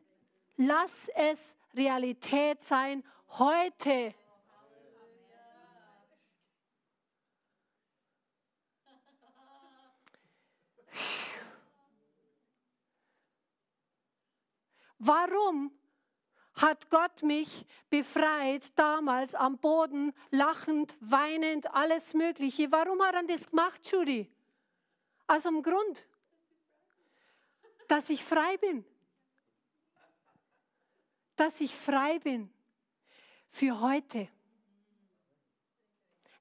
Speaker 1: lass es Realität sein heute. Warum hat Gott mich befreit, damals am Boden, lachend, weinend, alles Mögliche? Warum hat er das gemacht, Judy? Aus dem Grund, dass ich frei bin. Dass ich frei bin für heute.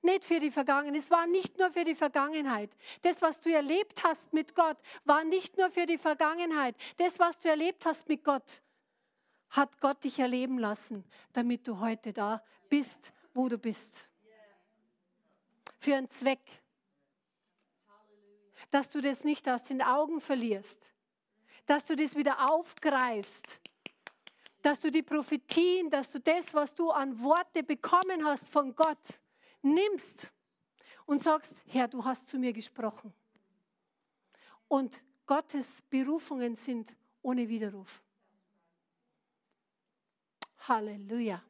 Speaker 1: Nicht für die Vergangenheit. Es war nicht nur für die Vergangenheit. Das, was du erlebt hast mit Gott, war nicht nur für die Vergangenheit. Das, was du erlebt hast mit Gott, hat Gott dich erleben lassen, damit du heute da bist, wo du bist. Für einen Zweck. Dass du das nicht aus den Augen verlierst. Dass du das wieder aufgreifst. Dass du die Prophetien, dass du das, was du an Worte bekommen hast von Gott, nimmst und sagst, Herr, du hast zu mir gesprochen. Und Gottes Berufungen sind ohne Widerruf. Halleluja.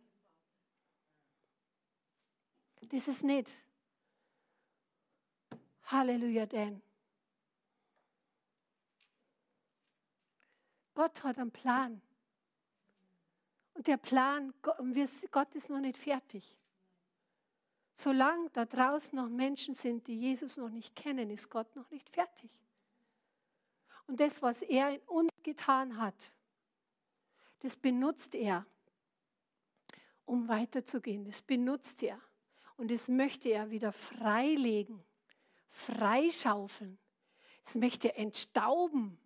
Speaker 1: Das ist nicht. Halleluja, denn Gott hat einen Plan. Und der Plan, Gott ist noch nicht fertig. Solange da draußen noch Menschen sind, die Jesus noch nicht kennen, ist Gott noch nicht fertig. Und das, was er in uns getan hat, das benutzt er, um weiterzugehen. Das benutzt er. Und das möchte er wieder freilegen, freischaufeln. Das möchte er entstauben.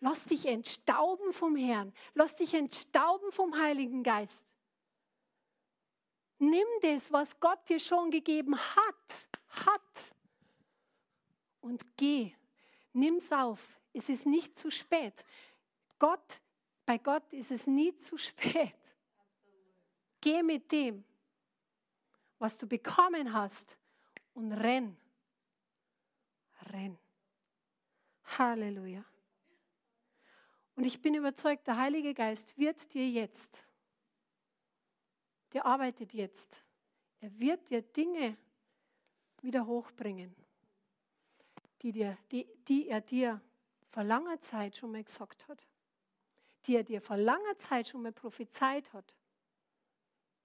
Speaker 1: Lass dich entstauben vom Herrn. Lass dich entstauben vom Heiligen Geist. Nimm das, was Gott dir schon gegeben hat, hat und geh. Nimm's auf. Es ist nicht zu spät. Gott, bei Gott ist es nie zu spät. Geh mit dem, was du bekommen hast und renn. Renn. Halleluja. Und ich bin überzeugt, der Heilige Geist wird dir jetzt, der arbeitet jetzt, er wird dir Dinge wieder hochbringen, die, dir, die, die er dir vor langer Zeit schon mal gesagt hat, die er dir vor langer Zeit schon mal prophezeit hat.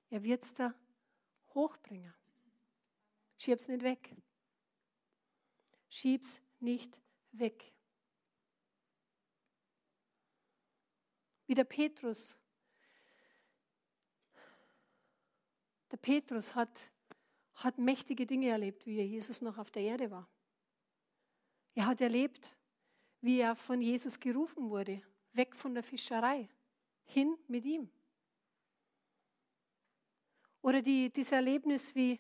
Speaker 1: Er wird es da hochbringen. Schieb's nicht weg. Schieb's nicht weg. Wie der Petrus. Der Petrus hat, hat mächtige Dinge erlebt, wie Jesus noch auf der Erde war. Er hat erlebt, wie er von Jesus gerufen wurde, weg von der Fischerei, hin mit ihm. Oder die, dieses Erlebnis, wie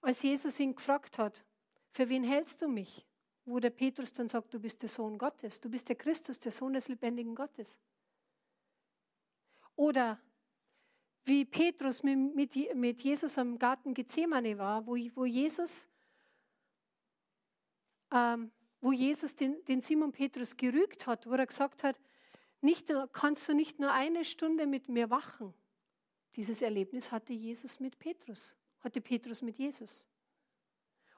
Speaker 1: als Jesus ihn gefragt hat, für wen hältst du mich? Wo der Petrus dann sagt, du bist der Sohn Gottes, du bist der Christus, der Sohn des lebendigen Gottes. Oder wie Petrus mit, mit Jesus am Garten Gethsemane war, wo, wo Jesus, ähm, wo Jesus den, den Simon Petrus gerügt hat, wo er gesagt hat, nicht, kannst du nicht nur eine Stunde mit mir wachen. Dieses Erlebnis hatte Jesus mit Petrus, hatte Petrus mit Jesus.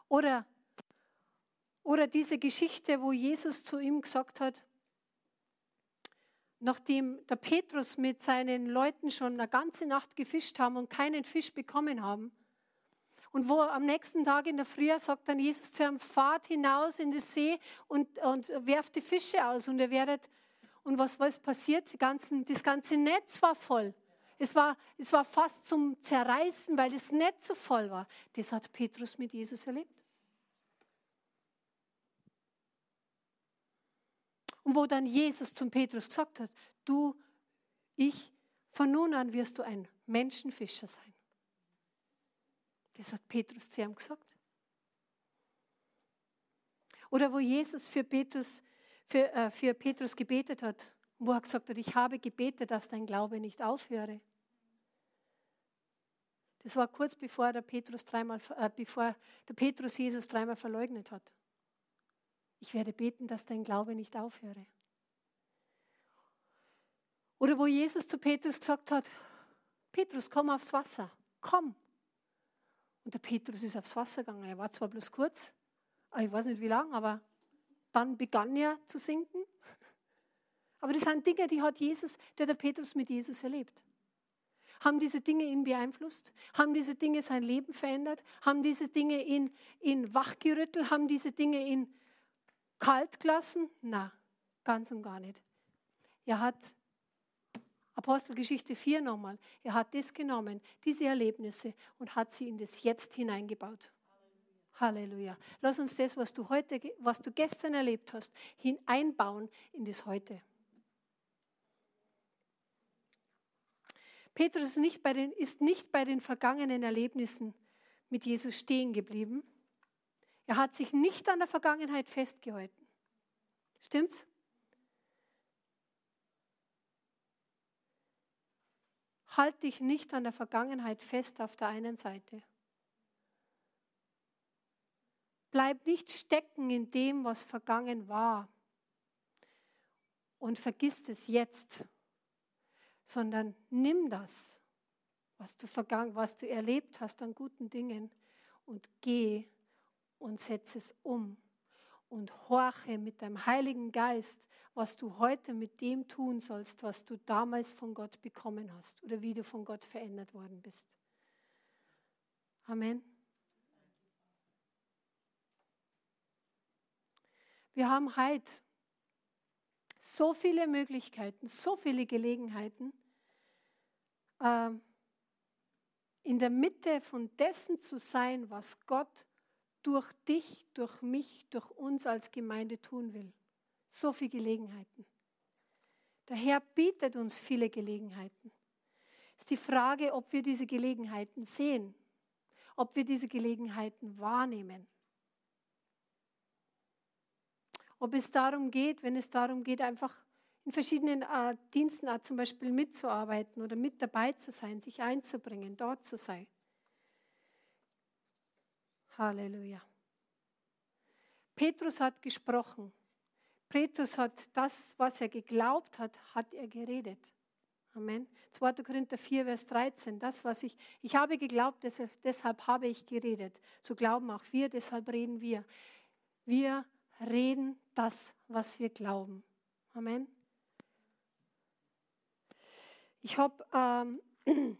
Speaker 1: Oder, oder diese Geschichte, wo Jesus zu ihm gesagt hat, nachdem der Petrus mit seinen Leuten schon eine ganze Nacht gefischt haben und keinen Fisch bekommen haben. Und wo am nächsten Tag in der Früh sagt dann Jesus zu ihm, fahrt hinaus in den See und, und werft die Fische aus und ihr werdet, und was, was passiert? Die ganzen, das ganze Netz war voll. Es war, es war fast zum Zerreißen, weil das Netz so voll war. Das hat Petrus mit Jesus erlebt. Und wo dann Jesus zum Petrus gesagt hat, du, ich, von nun an wirst du ein Menschenfischer sein. Das hat Petrus zu ihm gesagt. Oder wo Jesus für Petrus, für, äh, für Petrus gebetet hat, wo er gesagt hat, ich habe gebetet, dass dein Glaube nicht aufhöre. Das war kurz bevor der Petrus dreimal, äh, bevor der Petrus Jesus dreimal verleugnet hat. Ich werde beten, dass dein Glaube nicht aufhöre. Oder wo Jesus zu Petrus gesagt hat, Petrus, komm aufs Wasser, komm. Und der Petrus ist aufs Wasser gegangen. Er war zwar bloß kurz, ich weiß nicht wie lang, aber dann begann er zu sinken. Aber das sind Dinge, die hat Jesus, der der Petrus mit Jesus erlebt. Haben diese Dinge ihn beeinflusst? Haben diese Dinge sein Leben verändert? Haben diese Dinge ihn, ihn wachgerüttelt? Haben diese Dinge ihn kalt gelassen? Na, ganz und gar nicht. Er hat Apostelgeschichte 4 nochmal. Er hat das genommen, diese Erlebnisse, und hat sie in das Jetzt hineingebaut. Halleluja. Lass uns das, was du heute, was du gestern erlebt hast, hineinbauen in das Heute. Petrus ist nicht, bei den, ist nicht bei den vergangenen Erlebnissen mit Jesus stehen geblieben, er hat sich nicht an der Vergangenheit festgehalten. Stimmt's? Halt dich nicht an der Vergangenheit fest auf der einen Seite. Bleib nicht stecken in dem, was vergangen war und vergiss es jetzt, sondern nimm das, was du, vergangen, was du erlebt hast an guten Dingen und geh und setze es um und horche mit deinem Heiligen Geist, was du heute mit dem tun sollst, was du damals von Gott bekommen hast oder wie du von Gott verändert worden bist. Amen. Wir haben heute so viele Möglichkeiten, so viele Gelegenheiten, äh, in der Mitte von dessen zu sein, was Gott durch dich, durch mich, durch uns als Gemeinde tun will. So viele Gelegenheiten. Der Herr bietet uns viele Gelegenheiten. Es ist die Frage, ob wir diese Gelegenheiten sehen, ob wir diese Gelegenheiten wahrnehmen. Ob es darum geht, wenn es darum geht, einfach in verschiedenen äh, Diensten auch zum Beispiel mitzuarbeiten oder mit dabei zu sein, sich einzubringen, dort zu sein. Halleluja. Petrus hat gesprochen. Petrus hat das, was er geglaubt hat, hat er geredet. Amen. 2. Korinther 4, Vers 13. Das, was ich, ich habe geglaubt, deshalb habe ich geredet. So glauben auch wir, deshalb reden wir. Wir reden das, was wir glauben. Amen. Ich habe ähm,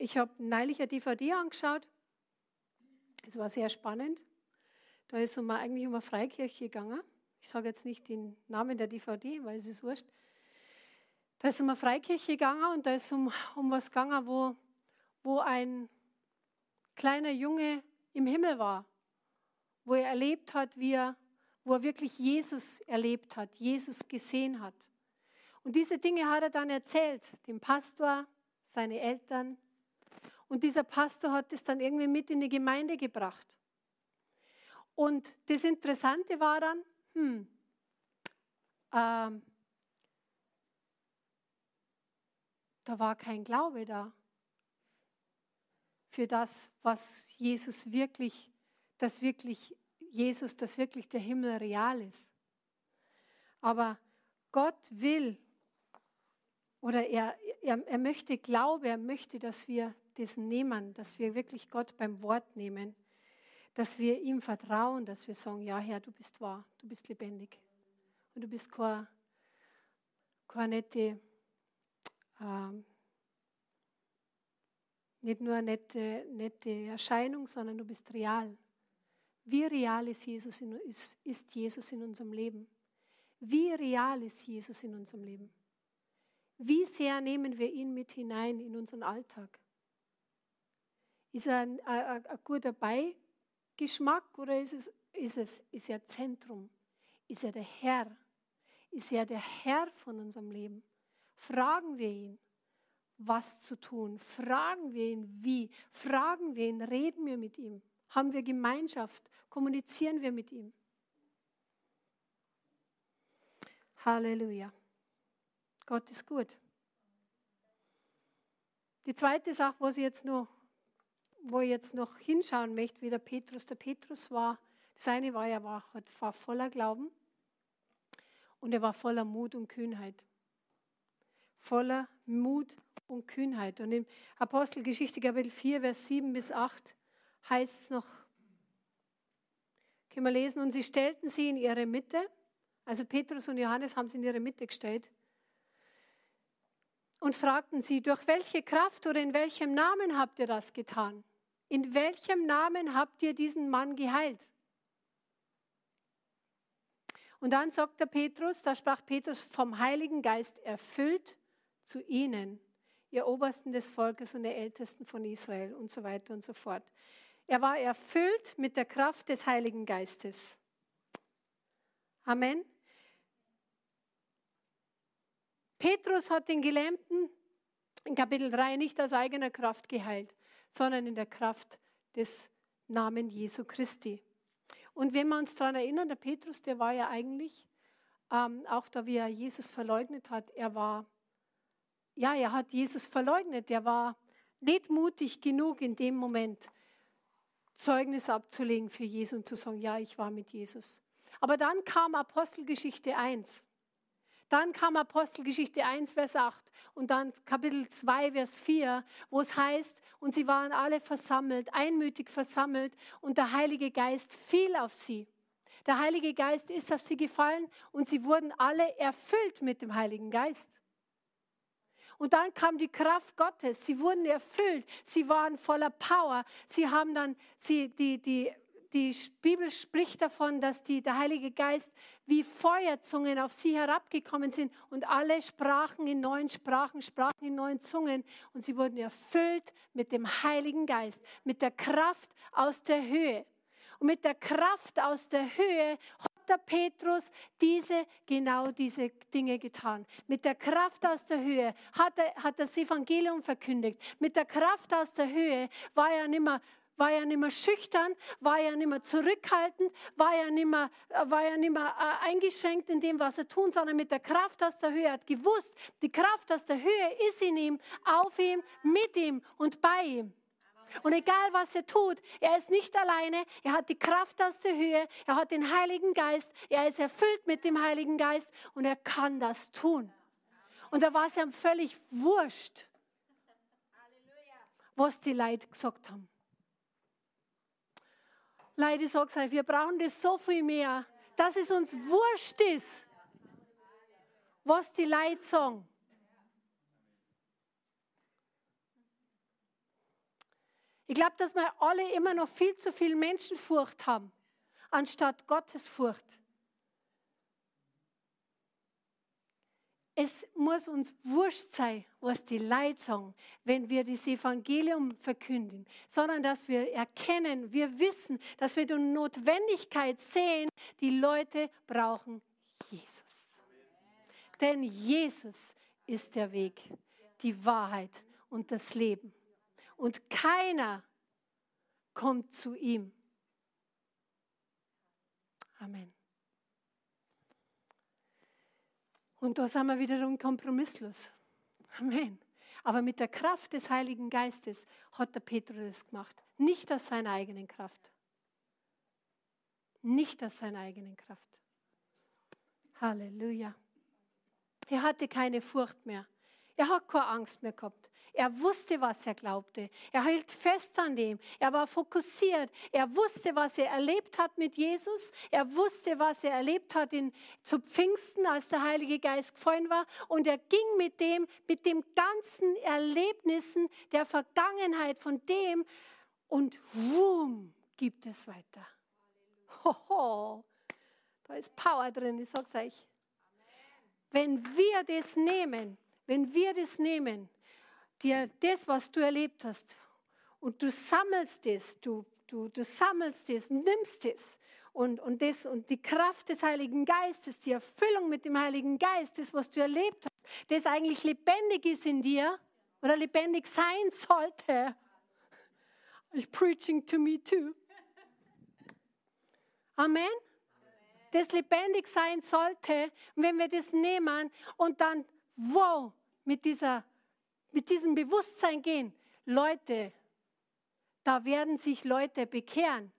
Speaker 1: hab neulich eine DVD angeschaut. Es war sehr spannend. Da ist es um, eigentlich um eine Freikirche gegangen. Ich sage jetzt nicht den Namen der DVD, weil es ist wurscht. Da ist um eine Freikirche gegangen und da ist um, um was gegangen, wo, wo ein kleiner Junge im Himmel war, wo er erlebt hat, wie er, wo er wirklich Jesus erlebt hat, Jesus gesehen hat. Und diese Dinge hat er dann erzählt, dem Pastor, seine Eltern. Und dieser Pastor hat es dann irgendwie mit in die Gemeinde gebracht. Und das Interessante war dann, hm, ähm, da war kein Glaube da für das, was Jesus wirklich, dass wirklich Jesus, dass wirklich der Himmel real ist. Aber Gott will oder er, er, er möchte Glaube, er möchte, dass wir das nehmen, dass wir wirklich Gott beim Wort nehmen, dass wir ihm vertrauen, dass wir sagen, ja Herr, du bist wahr, du bist lebendig und du bist keine, keine nette, ähm, nicht nur eine nette, nette Erscheinung, sondern du bist real. Wie real ist Jesus, in, ist, ist Jesus in unserem Leben? Wie real ist Jesus in unserem Leben? Wie sehr nehmen wir ihn mit hinein in unseren Alltag? Ist er ein, ein, ein guter Beigeschmack oder ist, es, ist, es, ist er Zentrum? Ist er der Herr? Ist er der Herr von unserem Leben? Fragen wir ihn, was zu tun. Fragen wir ihn, wie. Fragen wir ihn, reden wir mit ihm. Haben wir Gemeinschaft? Kommunizieren wir mit ihm? Halleluja. Gott ist gut. Die zweite Sache, wo ich jetzt noch, wo ich jetzt noch hinschauen möchte, wie der Petrus. Der Petrus war, seine war, er war, war voller Glauben und er war voller Mut und Kühnheit. Voller Mut und Kühnheit. Und im Apostelgeschichte Kapitel 4, Vers 7 bis 8 heißt es noch, können wir lesen, und sie stellten sie in ihre Mitte, also Petrus und Johannes haben sie in ihre Mitte gestellt und fragten sie, durch welche Kraft oder in welchem Namen habt ihr das getan? In welchem Namen habt ihr diesen Mann geheilt? Und dann sagt der Petrus, da sprach Petrus vom Heiligen Geist erfüllt zu ihnen, ihr Obersten des Volkes und der Ältesten von Israel und so weiter und so fort. Er war erfüllt mit der Kraft des Heiligen Geistes. Amen. Petrus hat den Gelähmten in Kapitel 3 nicht aus eigener Kraft geheilt, sondern in der Kraft des Namen Jesu Christi. Und wenn wir uns daran erinnern, der Petrus, der war ja eigentlich, ähm, auch da wie er Jesus verleugnet hat, er war, ja, er hat Jesus verleugnet, er war nicht mutig genug in dem Moment, Zeugnis abzulegen für Jesus und zu sagen, ja, ich war mit Jesus. Aber dann kam Apostelgeschichte 1. Dann kam Apostelgeschichte 1, Vers 8 und dann Kapitel 2, Vers 4, wo es heißt, und sie waren alle versammelt, einmütig versammelt und der Heilige Geist fiel auf sie. Der Heilige Geist ist auf sie gefallen und sie wurden alle erfüllt mit dem Heiligen Geist. Und dann kam die Kraft Gottes. Sie wurden erfüllt. Sie waren voller Power. Sie haben dann sie, die, die, die Bibel spricht davon, dass die, der Heilige Geist wie Feuerzungen auf sie herabgekommen sind und alle sprachen in neuen Sprachen, sprachen in neuen Zungen und sie wurden erfüllt mit dem Heiligen Geist, mit der Kraft aus der Höhe. Und mit der Kraft aus der Höhe der Petrus diese, genau diese Dinge getan. Mit der Kraft aus der Höhe hat er hat das Evangelium verkündigt. Mit der Kraft aus der Höhe war er nicht mehr war er nicht mehr schüchtern, war er nicht mehr zurückhaltend, war er nicht mehr, war er nicht mehr äh, eingeschränkt in dem, was er tut, sondern mit der Kraft aus der Höhe hat gewusst, die Kraft aus der Höhe ist in ihm, auf ihm, mit ihm und bei ihm. Und egal was er tut, er ist nicht alleine, er hat die Kraft aus der Höhe, er hat den Heiligen Geist, er ist erfüllt mit dem Heiligen Geist und er kann das tun. Und da war es ihm völlig wurscht, was die Leute gesagt haben. Leute, ich sage euch, wir brauchen das so viel mehr, dass es uns wurscht ist, was die Leute sagen. Ich glaube, dass wir alle immer noch viel zu viel Menschenfurcht haben, anstatt Gottesfurcht. Es muss uns wurscht sein, was die Leute sagen, wenn wir das Evangelium verkünden, sondern dass wir erkennen, wir wissen, dass wir die Notwendigkeit sehen, die Leute brauchen Jesus. Denn Jesus ist der Weg, die Wahrheit und das Leben und keiner kommt zu ihm. Amen. Und da sind wir wiederum kompromisslos. Amen. Aber mit der Kraft des Heiligen Geistes hat der Petrus es gemacht. Nicht aus seiner eigenen Kraft. Nicht aus seiner eigenen Kraft. Halleluja. Er hatte keine Furcht mehr. Er hat keine Angst mehr gehabt. Er wusste, was er glaubte. Er hielt fest an dem. Er war fokussiert. Er wusste, was er erlebt hat mit Jesus. Er wusste, was er erlebt hat in, zu Pfingsten, als der Heilige Geist gefallen war. Und er ging mit dem, mit dem ganzen Erlebnissen der Vergangenheit von dem und wumm, gibt es weiter. Hoho, da ist Power drin, ich sag's euch. Wenn wir das nehmen, wenn wir das nehmen, dir das, was du erlebt hast, und du sammelst es, du, du, du sammelst es, nimmst es und, und, das, und die Kraft des Heiligen Geistes, die Erfüllung mit dem Heiligen Geist, das, was du erlebt hast, das eigentlich lebendig ist in dir oder lebendig sein sollte. I'm preaching to me too. Amen. Das lebendig sein sollte, wenn wir das nehmen und dann, wow, mit dieser mit diesem Bewusstsein gehen, Leute, da werden sich Leute bekehren.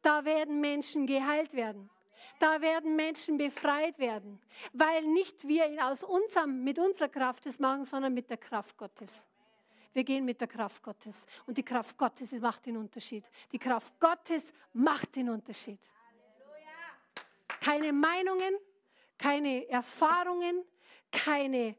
Speaker 1: Da werden Menschen geheilt werden. Da werden Menschen befreit werden, weil nicht wir aus unserem, mit unserer Kraft das machen, sondern mit der Kraft Gottes. Wir gehen mit der Kraft Gottes. Und die Kraft Gottes macht den Unterschied. Die Kraft Gottes macht den Unterschied. Keine Meinungen, keine Erfahrungen, keine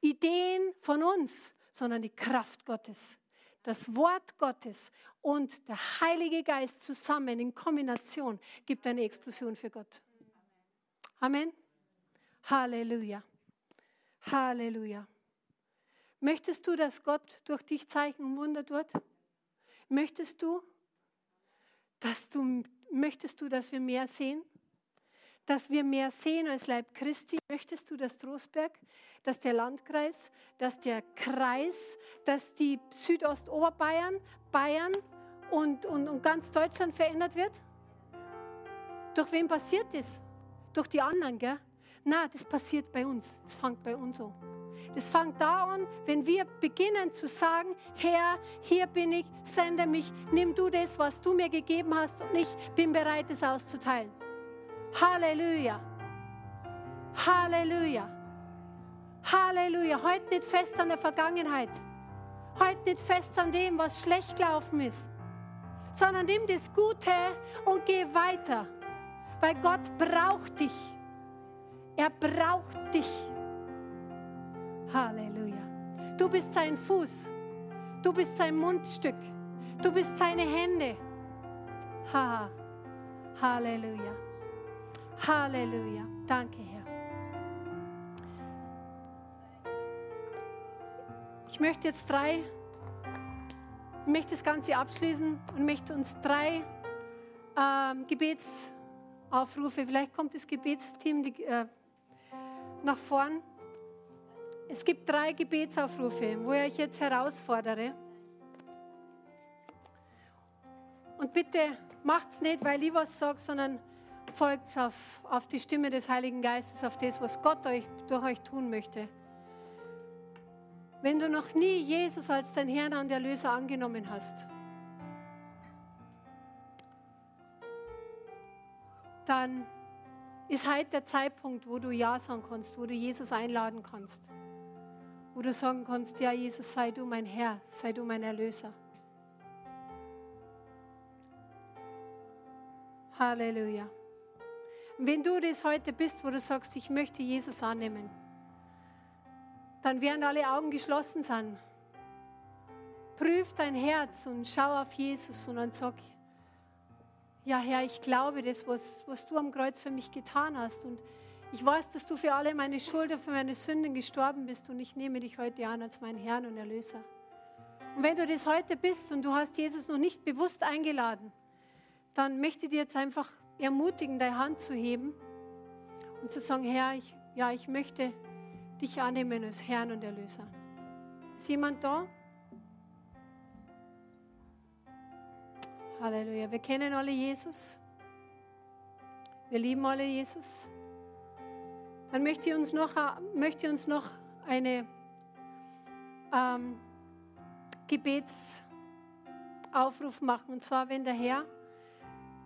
Speaker 1: Ideen von uns, sondern die Kraft Gottes. Das Wort Gottes und der Heilige Geist zusammen in Kombination gibt eine Explosion für Gott. Amen. Halleluja. Halleluja. Möchtest du, dass Gott durch dich Zeichen und Wunder tut? Möchtest du, dass du, möchtest du, dass wir mehr sehen? Dass wir mehr sehen als Leib Christi. Möchtest du, dass Trostberg, dass der Landkreis, dass der Kreis, dass die Südostoberbayern, Bayern und, und, und ganz Deutschland verändert wird? Durch wen passiert das? Durch die anderen, gell? Na, das passiert bei uns. Das fängt bei uns an. Das fängt da an, wenn wir beginnen zu sagen, Herr, hier bin ich, sende mich, nimm du das, was du mir gegeben hast und ich bin bereit, es auszuteilen. Halleluja. Halleluja. Halleluja. Heute nicht fest an der Vergangenheit. Heute nicht fest an dem, was schlecht gelaufen ist. Sondern nimm das Gute und geh weiter. Weil Gott braucht dich. Er braucht dich. Halleluja. Du bist sein Fuß. Du bist sein Mundstück. Du bist seine Hände. Ha. Halleluja. Halleluja. Danke, Herr. Ich möchte jetzt drei, ich möchte das Ganze abschließen und möchte uns drei ähm, Gebetsaufrufe, vielleicht kommt das Gebetsteam die, äh, nach vorn. Es gibt drei Gebetsaufrufe, wo ich euch jetzt herausfordere. Und bitte macht es nicht, weil ich was sage, sondern folgt auf, auf die Stimme des Heiligen Geistes, auf das, was Gott euch, durch euch tun möchte. Wenn du noch nie Jesus als dein Herrn und Erlöser angenommen hast, dann ist heute der Zeitpunkt, wo du Ja sagen kannst, wo du Jesus einladen kannst, wo du sagen kannst, ja Jesus, sei du mein Herr, sei du mein Erlöser. Halleluja. Und wenn du das heute bist, wo du sagst, ich möchte Jesus annehmen, dann während alle Augen geschlossen sind, prüf dein Herz und schau auf Jesus und dann sag, ja Herr, ich glaube das, was, was du am Kreuz für mich getan hast und ich weiß, dass du für alle meine Schuld und für meine Sünden gestorben bist und ich nehme dich heute an als meinen Herrn und Erlöser. Und wenn du das heute bist und du hast Jesus noch nicht bewusst eingeladen, dann möchte ich dir jetzt einfach ermutigen, deine Hand zu heben und zu sagen, Herr, ich, ja, ich möchte dich annehmen als Herrn und Erlöser. Ist jemand da? Halleluja. Wir kennen alle Jesus. Wir lieben alle Jesus. Dann möchte ich uns noch, möchte uns noch eine ähm, Gebetsaufruf machen. Und zwar, wenn der Herr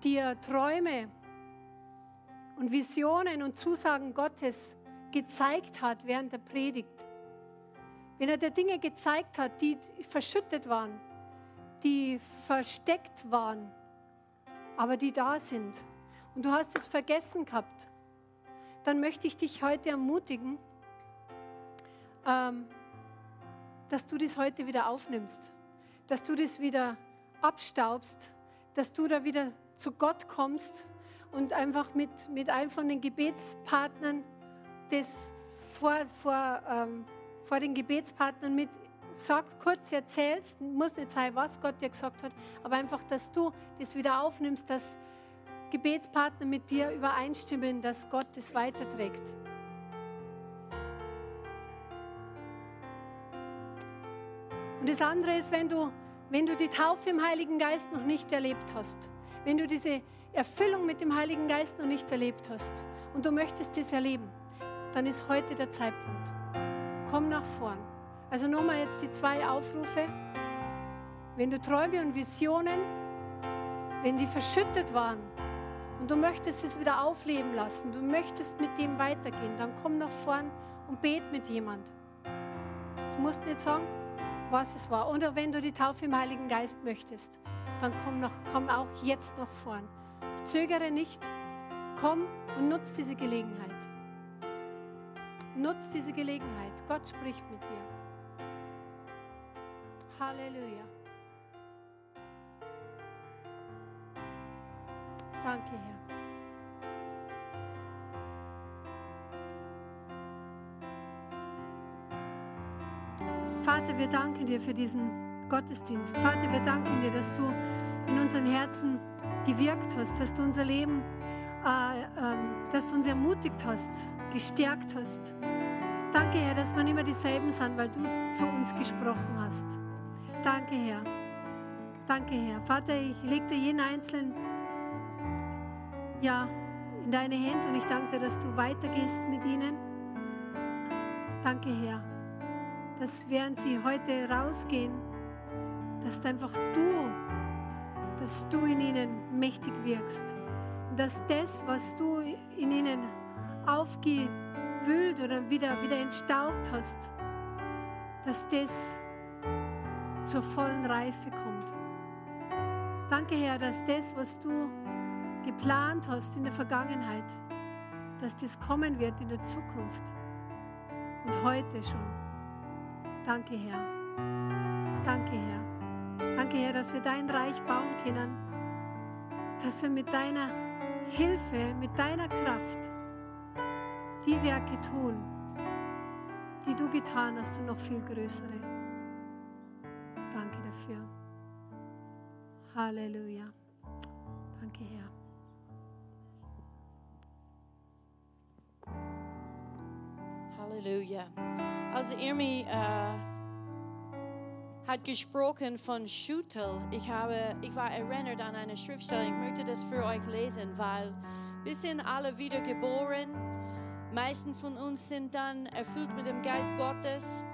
Speaker 1: dir Träume und Visionen und Zusagen Gottes gezeigt hat während der Predigt, wenn er dir Dinge gezeigt hat, die verschüttet waren, die versteckt waren, aber die da sind und du hast es vergessen gehabt, dann möchte ich dich heute ermutigen, ähm, dass du das heute wieder aufnimmst, dass du das wieder abstaubst, dass du da wieder zu Gott kommst und einfach mit, mit einem von den Gebetspartnern das vor, vor, ähm, vor den Gebetspartnern mit sagt, kurz erzählst, muss nicht sein, was Gott dir gesagt hat, aber einfach, dass du das wieder aufnimmst, dass Gebetspartner mit dir übereinstimmen, dass Gott das weiterträgt. Und das andere ist, wenn du, wenn du die Taufe im Heiligen Geist noch nicht erlebt hast wenn du diese Erfüllung mit dem Heiligen Geist noch nicht erlebt hast und du möchtest das erleben, dann ist heute der Zeitpunkt. Komm nach vorn. Also nochmal jetzt die zwei Aufrufe. Wenn du Träume und Visionen, wenn die verschüttet waren und du möchtest es wieder aufleben lassen, du möchtest mit dem weitergehen, dann komm nach vorn und bet mit jemand. Das musst nicht sagen, was es war. Oder wenn du die Taufe im Heiligen Geist möchtest dann komm, noch, komm auch jetzt noch vorn. Zögere nicht, komm und nutz diese Gelegenheit. Nutz diese Gelegenheit. Gott spricht mit dir. Halleluja. Danke, Herr. Vater, wir danken dir für diesen Gottesdienst. Vater, wir danken dir, dass du in unseren Herzen gewirkt hast, dass du unser Leben, äh, äh, dass du uns ermutigt hast, gestärkt hast. Danke, Herr, dass wir immer dieselben sind, weil du zu uns gesprochen hast. Danke, Herr. Danke, Herr. Vater, ich lege dir jeden Einzelnen ja, in deine Hände und ich danke dir, dass du weitergehst mit ihnen. Danke, Herr, dass während sie heute rausgehen, dass einfach du, dass du in ihnen mächtig wirkst. Und dass das, was du in ihnen aufgewühlt oder wieder, wieder entstaubt hast, dass das zur vollen Reife kommt. Danke, Herr, dass das, was du geplant hast in der Vergangenheit, dass das kommen wird in der Zukunft und heute schon. Danke, Herr. Danke, Herr. Danke, Herr, dass wir dein Reich bauen können. dass wir mit deiner Hilfe, mit deiner Kraft die Werke tun, die du getan hast und noch viel größere. Danke dafür. Halleluja. Danke, Herr.
Speaker 2: Halleluja. Also Irmi äh, hat gesprochen von Schüttel. Ich, habe, ich war erinnert an eine Schriftstelle. Ich möchte das für euch lesen, weil wir sind alle wiedergeboren. Meisten von uns sind dann erfüllt mit dem Geist Gottes.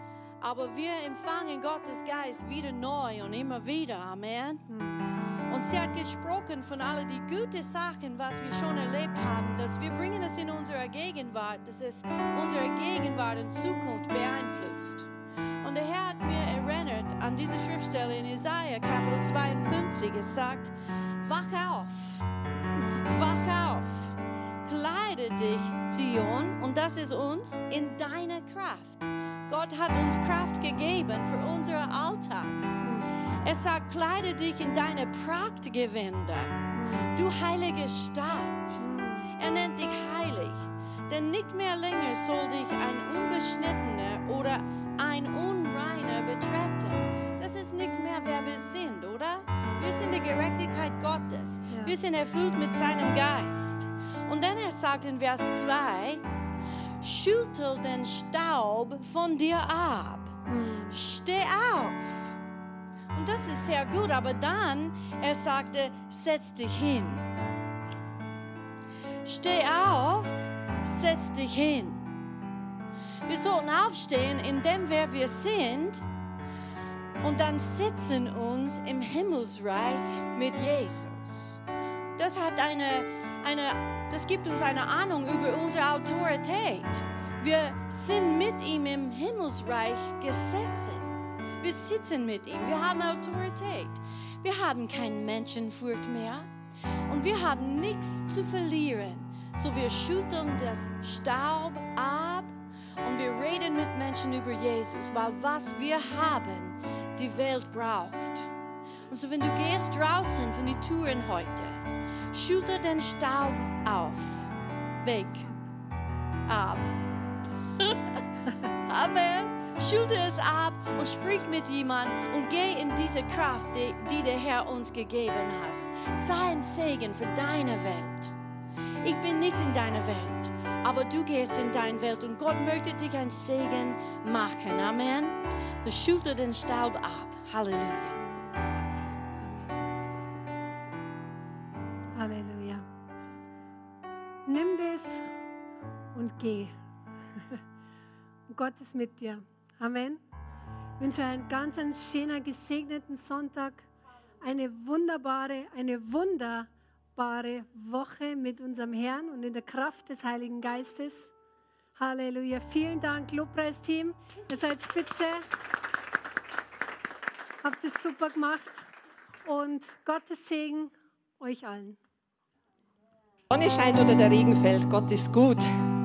Speaker 2: Aber wir empfangen Gottes Geist wieder neu und immer wieder. Amen. Und sie hat gesprochen von all die guten Sachen, was wir schon erlebt haben, dass wir bringen es in unsere Gegenwart, dass es unsere Gegenwart und Zukunft beeinflusst. Und der Herr hat mir erinnert an diese Schriftstelle in Isaiah Kapitel 52. Es sagt, wach auf, wach auf, kleide dich, Zion, und das ist uns, in deiner Kraft. Gott hat uns Kraft gegeben für unseren Alltag. Er sagt, kleide dich in deine Prachtgewänder, du heilige Stadt. Er nennt dich heilig, denn nicht mehr länger soll dich ein Unbeschnittener oder ein Unreiner betreten. Das ist nicht mehr, wer wir sind, oder? Wir sind die Gerechtigkeit Gottes.
Speaker 1: Ja.
Speaker 2: Wir sind erfüllt mit seinem Geist. Und dann er sagt in Vers 2, schüttel den Staub von dir ab. Steh auf. Und das ist sehr gut, aber dann, er sagte, setz dich hin. Steh auf, setz dich hin. Wir sollten aufstehen, indem wer wir sind, und dann sitzen uns im Himmelsreich mit Jesus. Das hat eine, eine, das gibt uns eine Ahnung über unsere Autorität. Wir sind mit ihm im Himmelsreich gesessen. Wir sitzen mit ihm. Wir haben Autorität. Wir haben keine Menschenfurcht mehr. Und wir haben nichts zu verlieren. So wir schütteln das Staub ab und wir reden mit Menschen über Jesus, weil was wir haben, die Welt braucht. Und so wenn du gehst draußen von den Türen heute, schüttel den Staub auf, weg, ab. Amen. Schüttel es ab und sprich mit jemandem und geh in diese Kraft, die, die der Herr uns gegeben hat. Sei ein Segen für deine Welt. Ich bin nicht in deiner Welt, aber du gehst in deine Welt und Gott möchte dich ein Segen machen. Amen. So schüttel den Staub ab. Halleluja.
Speaker 1: Halleluja. Nimm das und geh. Gott ist mit dir. Amen. Ich wünsche einen ganz schönen, gesegneten Sonntag. Eine wunderbare, eine wunderbare Woche mit unserem Herrn und in der Kraft des Heiligen Geistes. Halleluja. Vielen Dank, Lobpreisteam. Ihr seid spitze. Habt es super gemacht. Und Gottes Segen euch allen.
Speaker 3: Sonne scheint oder der Regen fällt, Gott ist gut.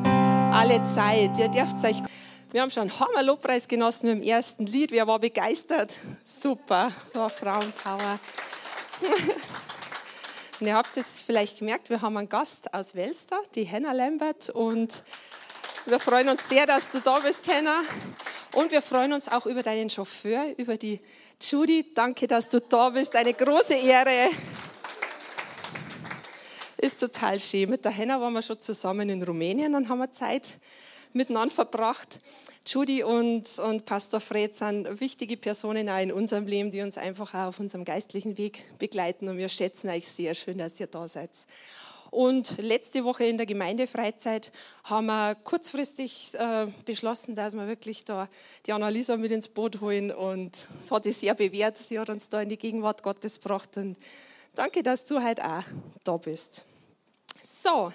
Speaker 3: Alle Zeit. Ihr dürft euch. Wir haben schon einen Hammer-Lobpreis genossen mit dem ersten Lied. Wer war begeistert? Super, war Frauenpower. Und ihr habt es vielleicht gemerkt, wir haben einen Gast aus Welster, die Henna Lambert. Und wir freuen uns sehr, dass du da bist, Henna. Und wir freuen uns auch über deinen Chauffeur, über die Judy. Danke, dass du da bist. Eine große Ehre. Ist total schön. Mit der Henna waren wir schon zusammen in Rumänien und haben wir Zeit miteinander verbracht. Judy und, und Pastor Fred sind wichtige Personen auch in unserem Leben, die uns einfach auch auf unserem geistlichen Weg begleiten. Und wir schätzen euch sehr schön, dass ihr da seid. Und letzte Woche in der Gemeindefreizeit haben wir kurzfristig äh, beschlossen, dass wir wirklich da die Annalisa mit ins Boot holen. Und es hat sich sehr bewährt. Sie hat uns da in die Gegenwart Gottes gebracht. Und danke, dass du heute auch da bist. So,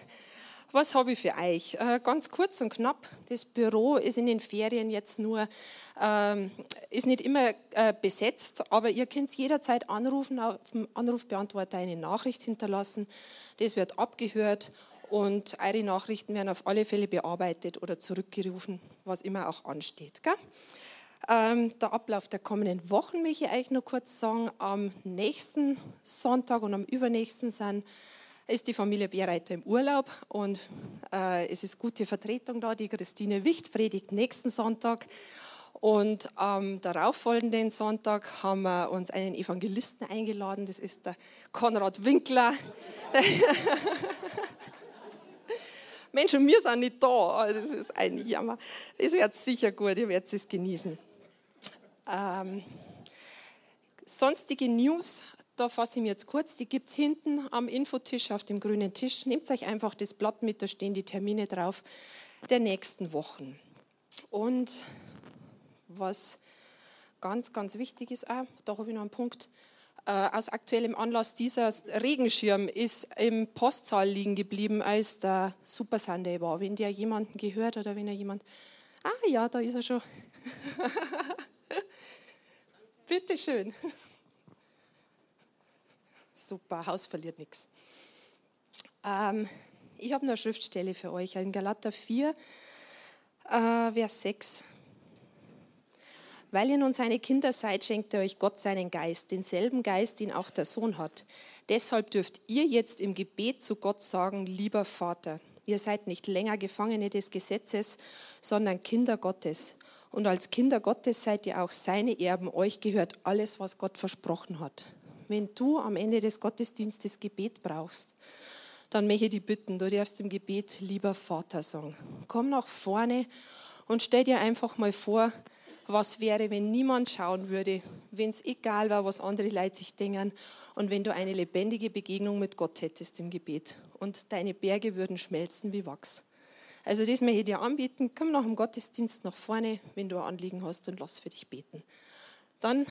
Speaker 3: was habe ich für euch? Äh, ganz kurz und knapp, das Büro ist in den Ferien jetzt nur, ähm, ist nicht immer äh, besetzt, aber ihr könnt jederzeit anrufen, auf dem Anrufbeantworter eine Nachricht hinterlassen. Das wird abgehört und eure Nachrichten werden auf alle Fälle bearbeitet oder zurückgerufen, was immer auch ansteht. Gell? Ähm, der Ablauf der kommenden Wochen möchte ich euch nur kurz sagen. Am nächsten Sonntag und am übernächsten sind, ist die Familie Bärreiter im Urlaub und äh, es ist gute Vertretung da. Die Christine Wicht predigt nächsten Sonntag. Und am darauffolgenden Sonntag haben wir uns einen Evangelisten eingeladen. Das ist der Konrad Winkler. Mensch, und wir sind nicht da. Das ist ein Jammer. Das wird sicher gut, ihr werdet es genießen. Ähm, sonstige News, da fasse ich mir jetzt kurz, die gibt es hinten am Infotisch auf dem grünen Tisch. Nehmt euch einfach das Blatt mit, da stehen die Termine drauf der nächsten Wochen. Und was ganz, ganz wichtig ist, auch, da habe ich noch einen Punkt, äh, aus aktuellem Anlass, dieser Regenschirm ist im Postsaal liegen geblieben, als der Super Sunday war. Wenn der jemanden gehört oder wenn er jemand, ah ja, da ist er schon. Bitte schön. Super, Haus verliert nichts. Ähm, ich habe eine Schriftstelle für euch, in Galater 4, äh, Vers 6. Weil ihr nun seine Kinder seid, schenkt er euch Gott seinen Geist, denselben Geist, den auch der Sohn hat. Deshalb dürft ihr jetzt im Gebet zu Gott sagen, lieber Vater, ihr seid nicht länger Gefangene des Gesetzes, sondern Kinder Gottes. Und als Kinder Gottes seid ihr auch seine Erben. Euch gehört alles, was Gott versprochen hat. Wenn du am Ende des Gottesdienstes Gebet brauchst, dann möchte ich dich bitten, du darfst im Gebet lieber Vater sagen. Komm nach vorne und stell dir einfach mal vor, was wäre, wenn niemand schauen würde, wenn es egal war, was andere Leute sich denken und wenn du eine lebendige Begegnung mit Gott hättest im Gebet und deine Berge würden schmelzen wie Wachs. Also das möchte ich dir anbieten. Komm nach dem Gottesdienst nach vorne, wenn du ein Anliegen hast und lass für dich beten. Dann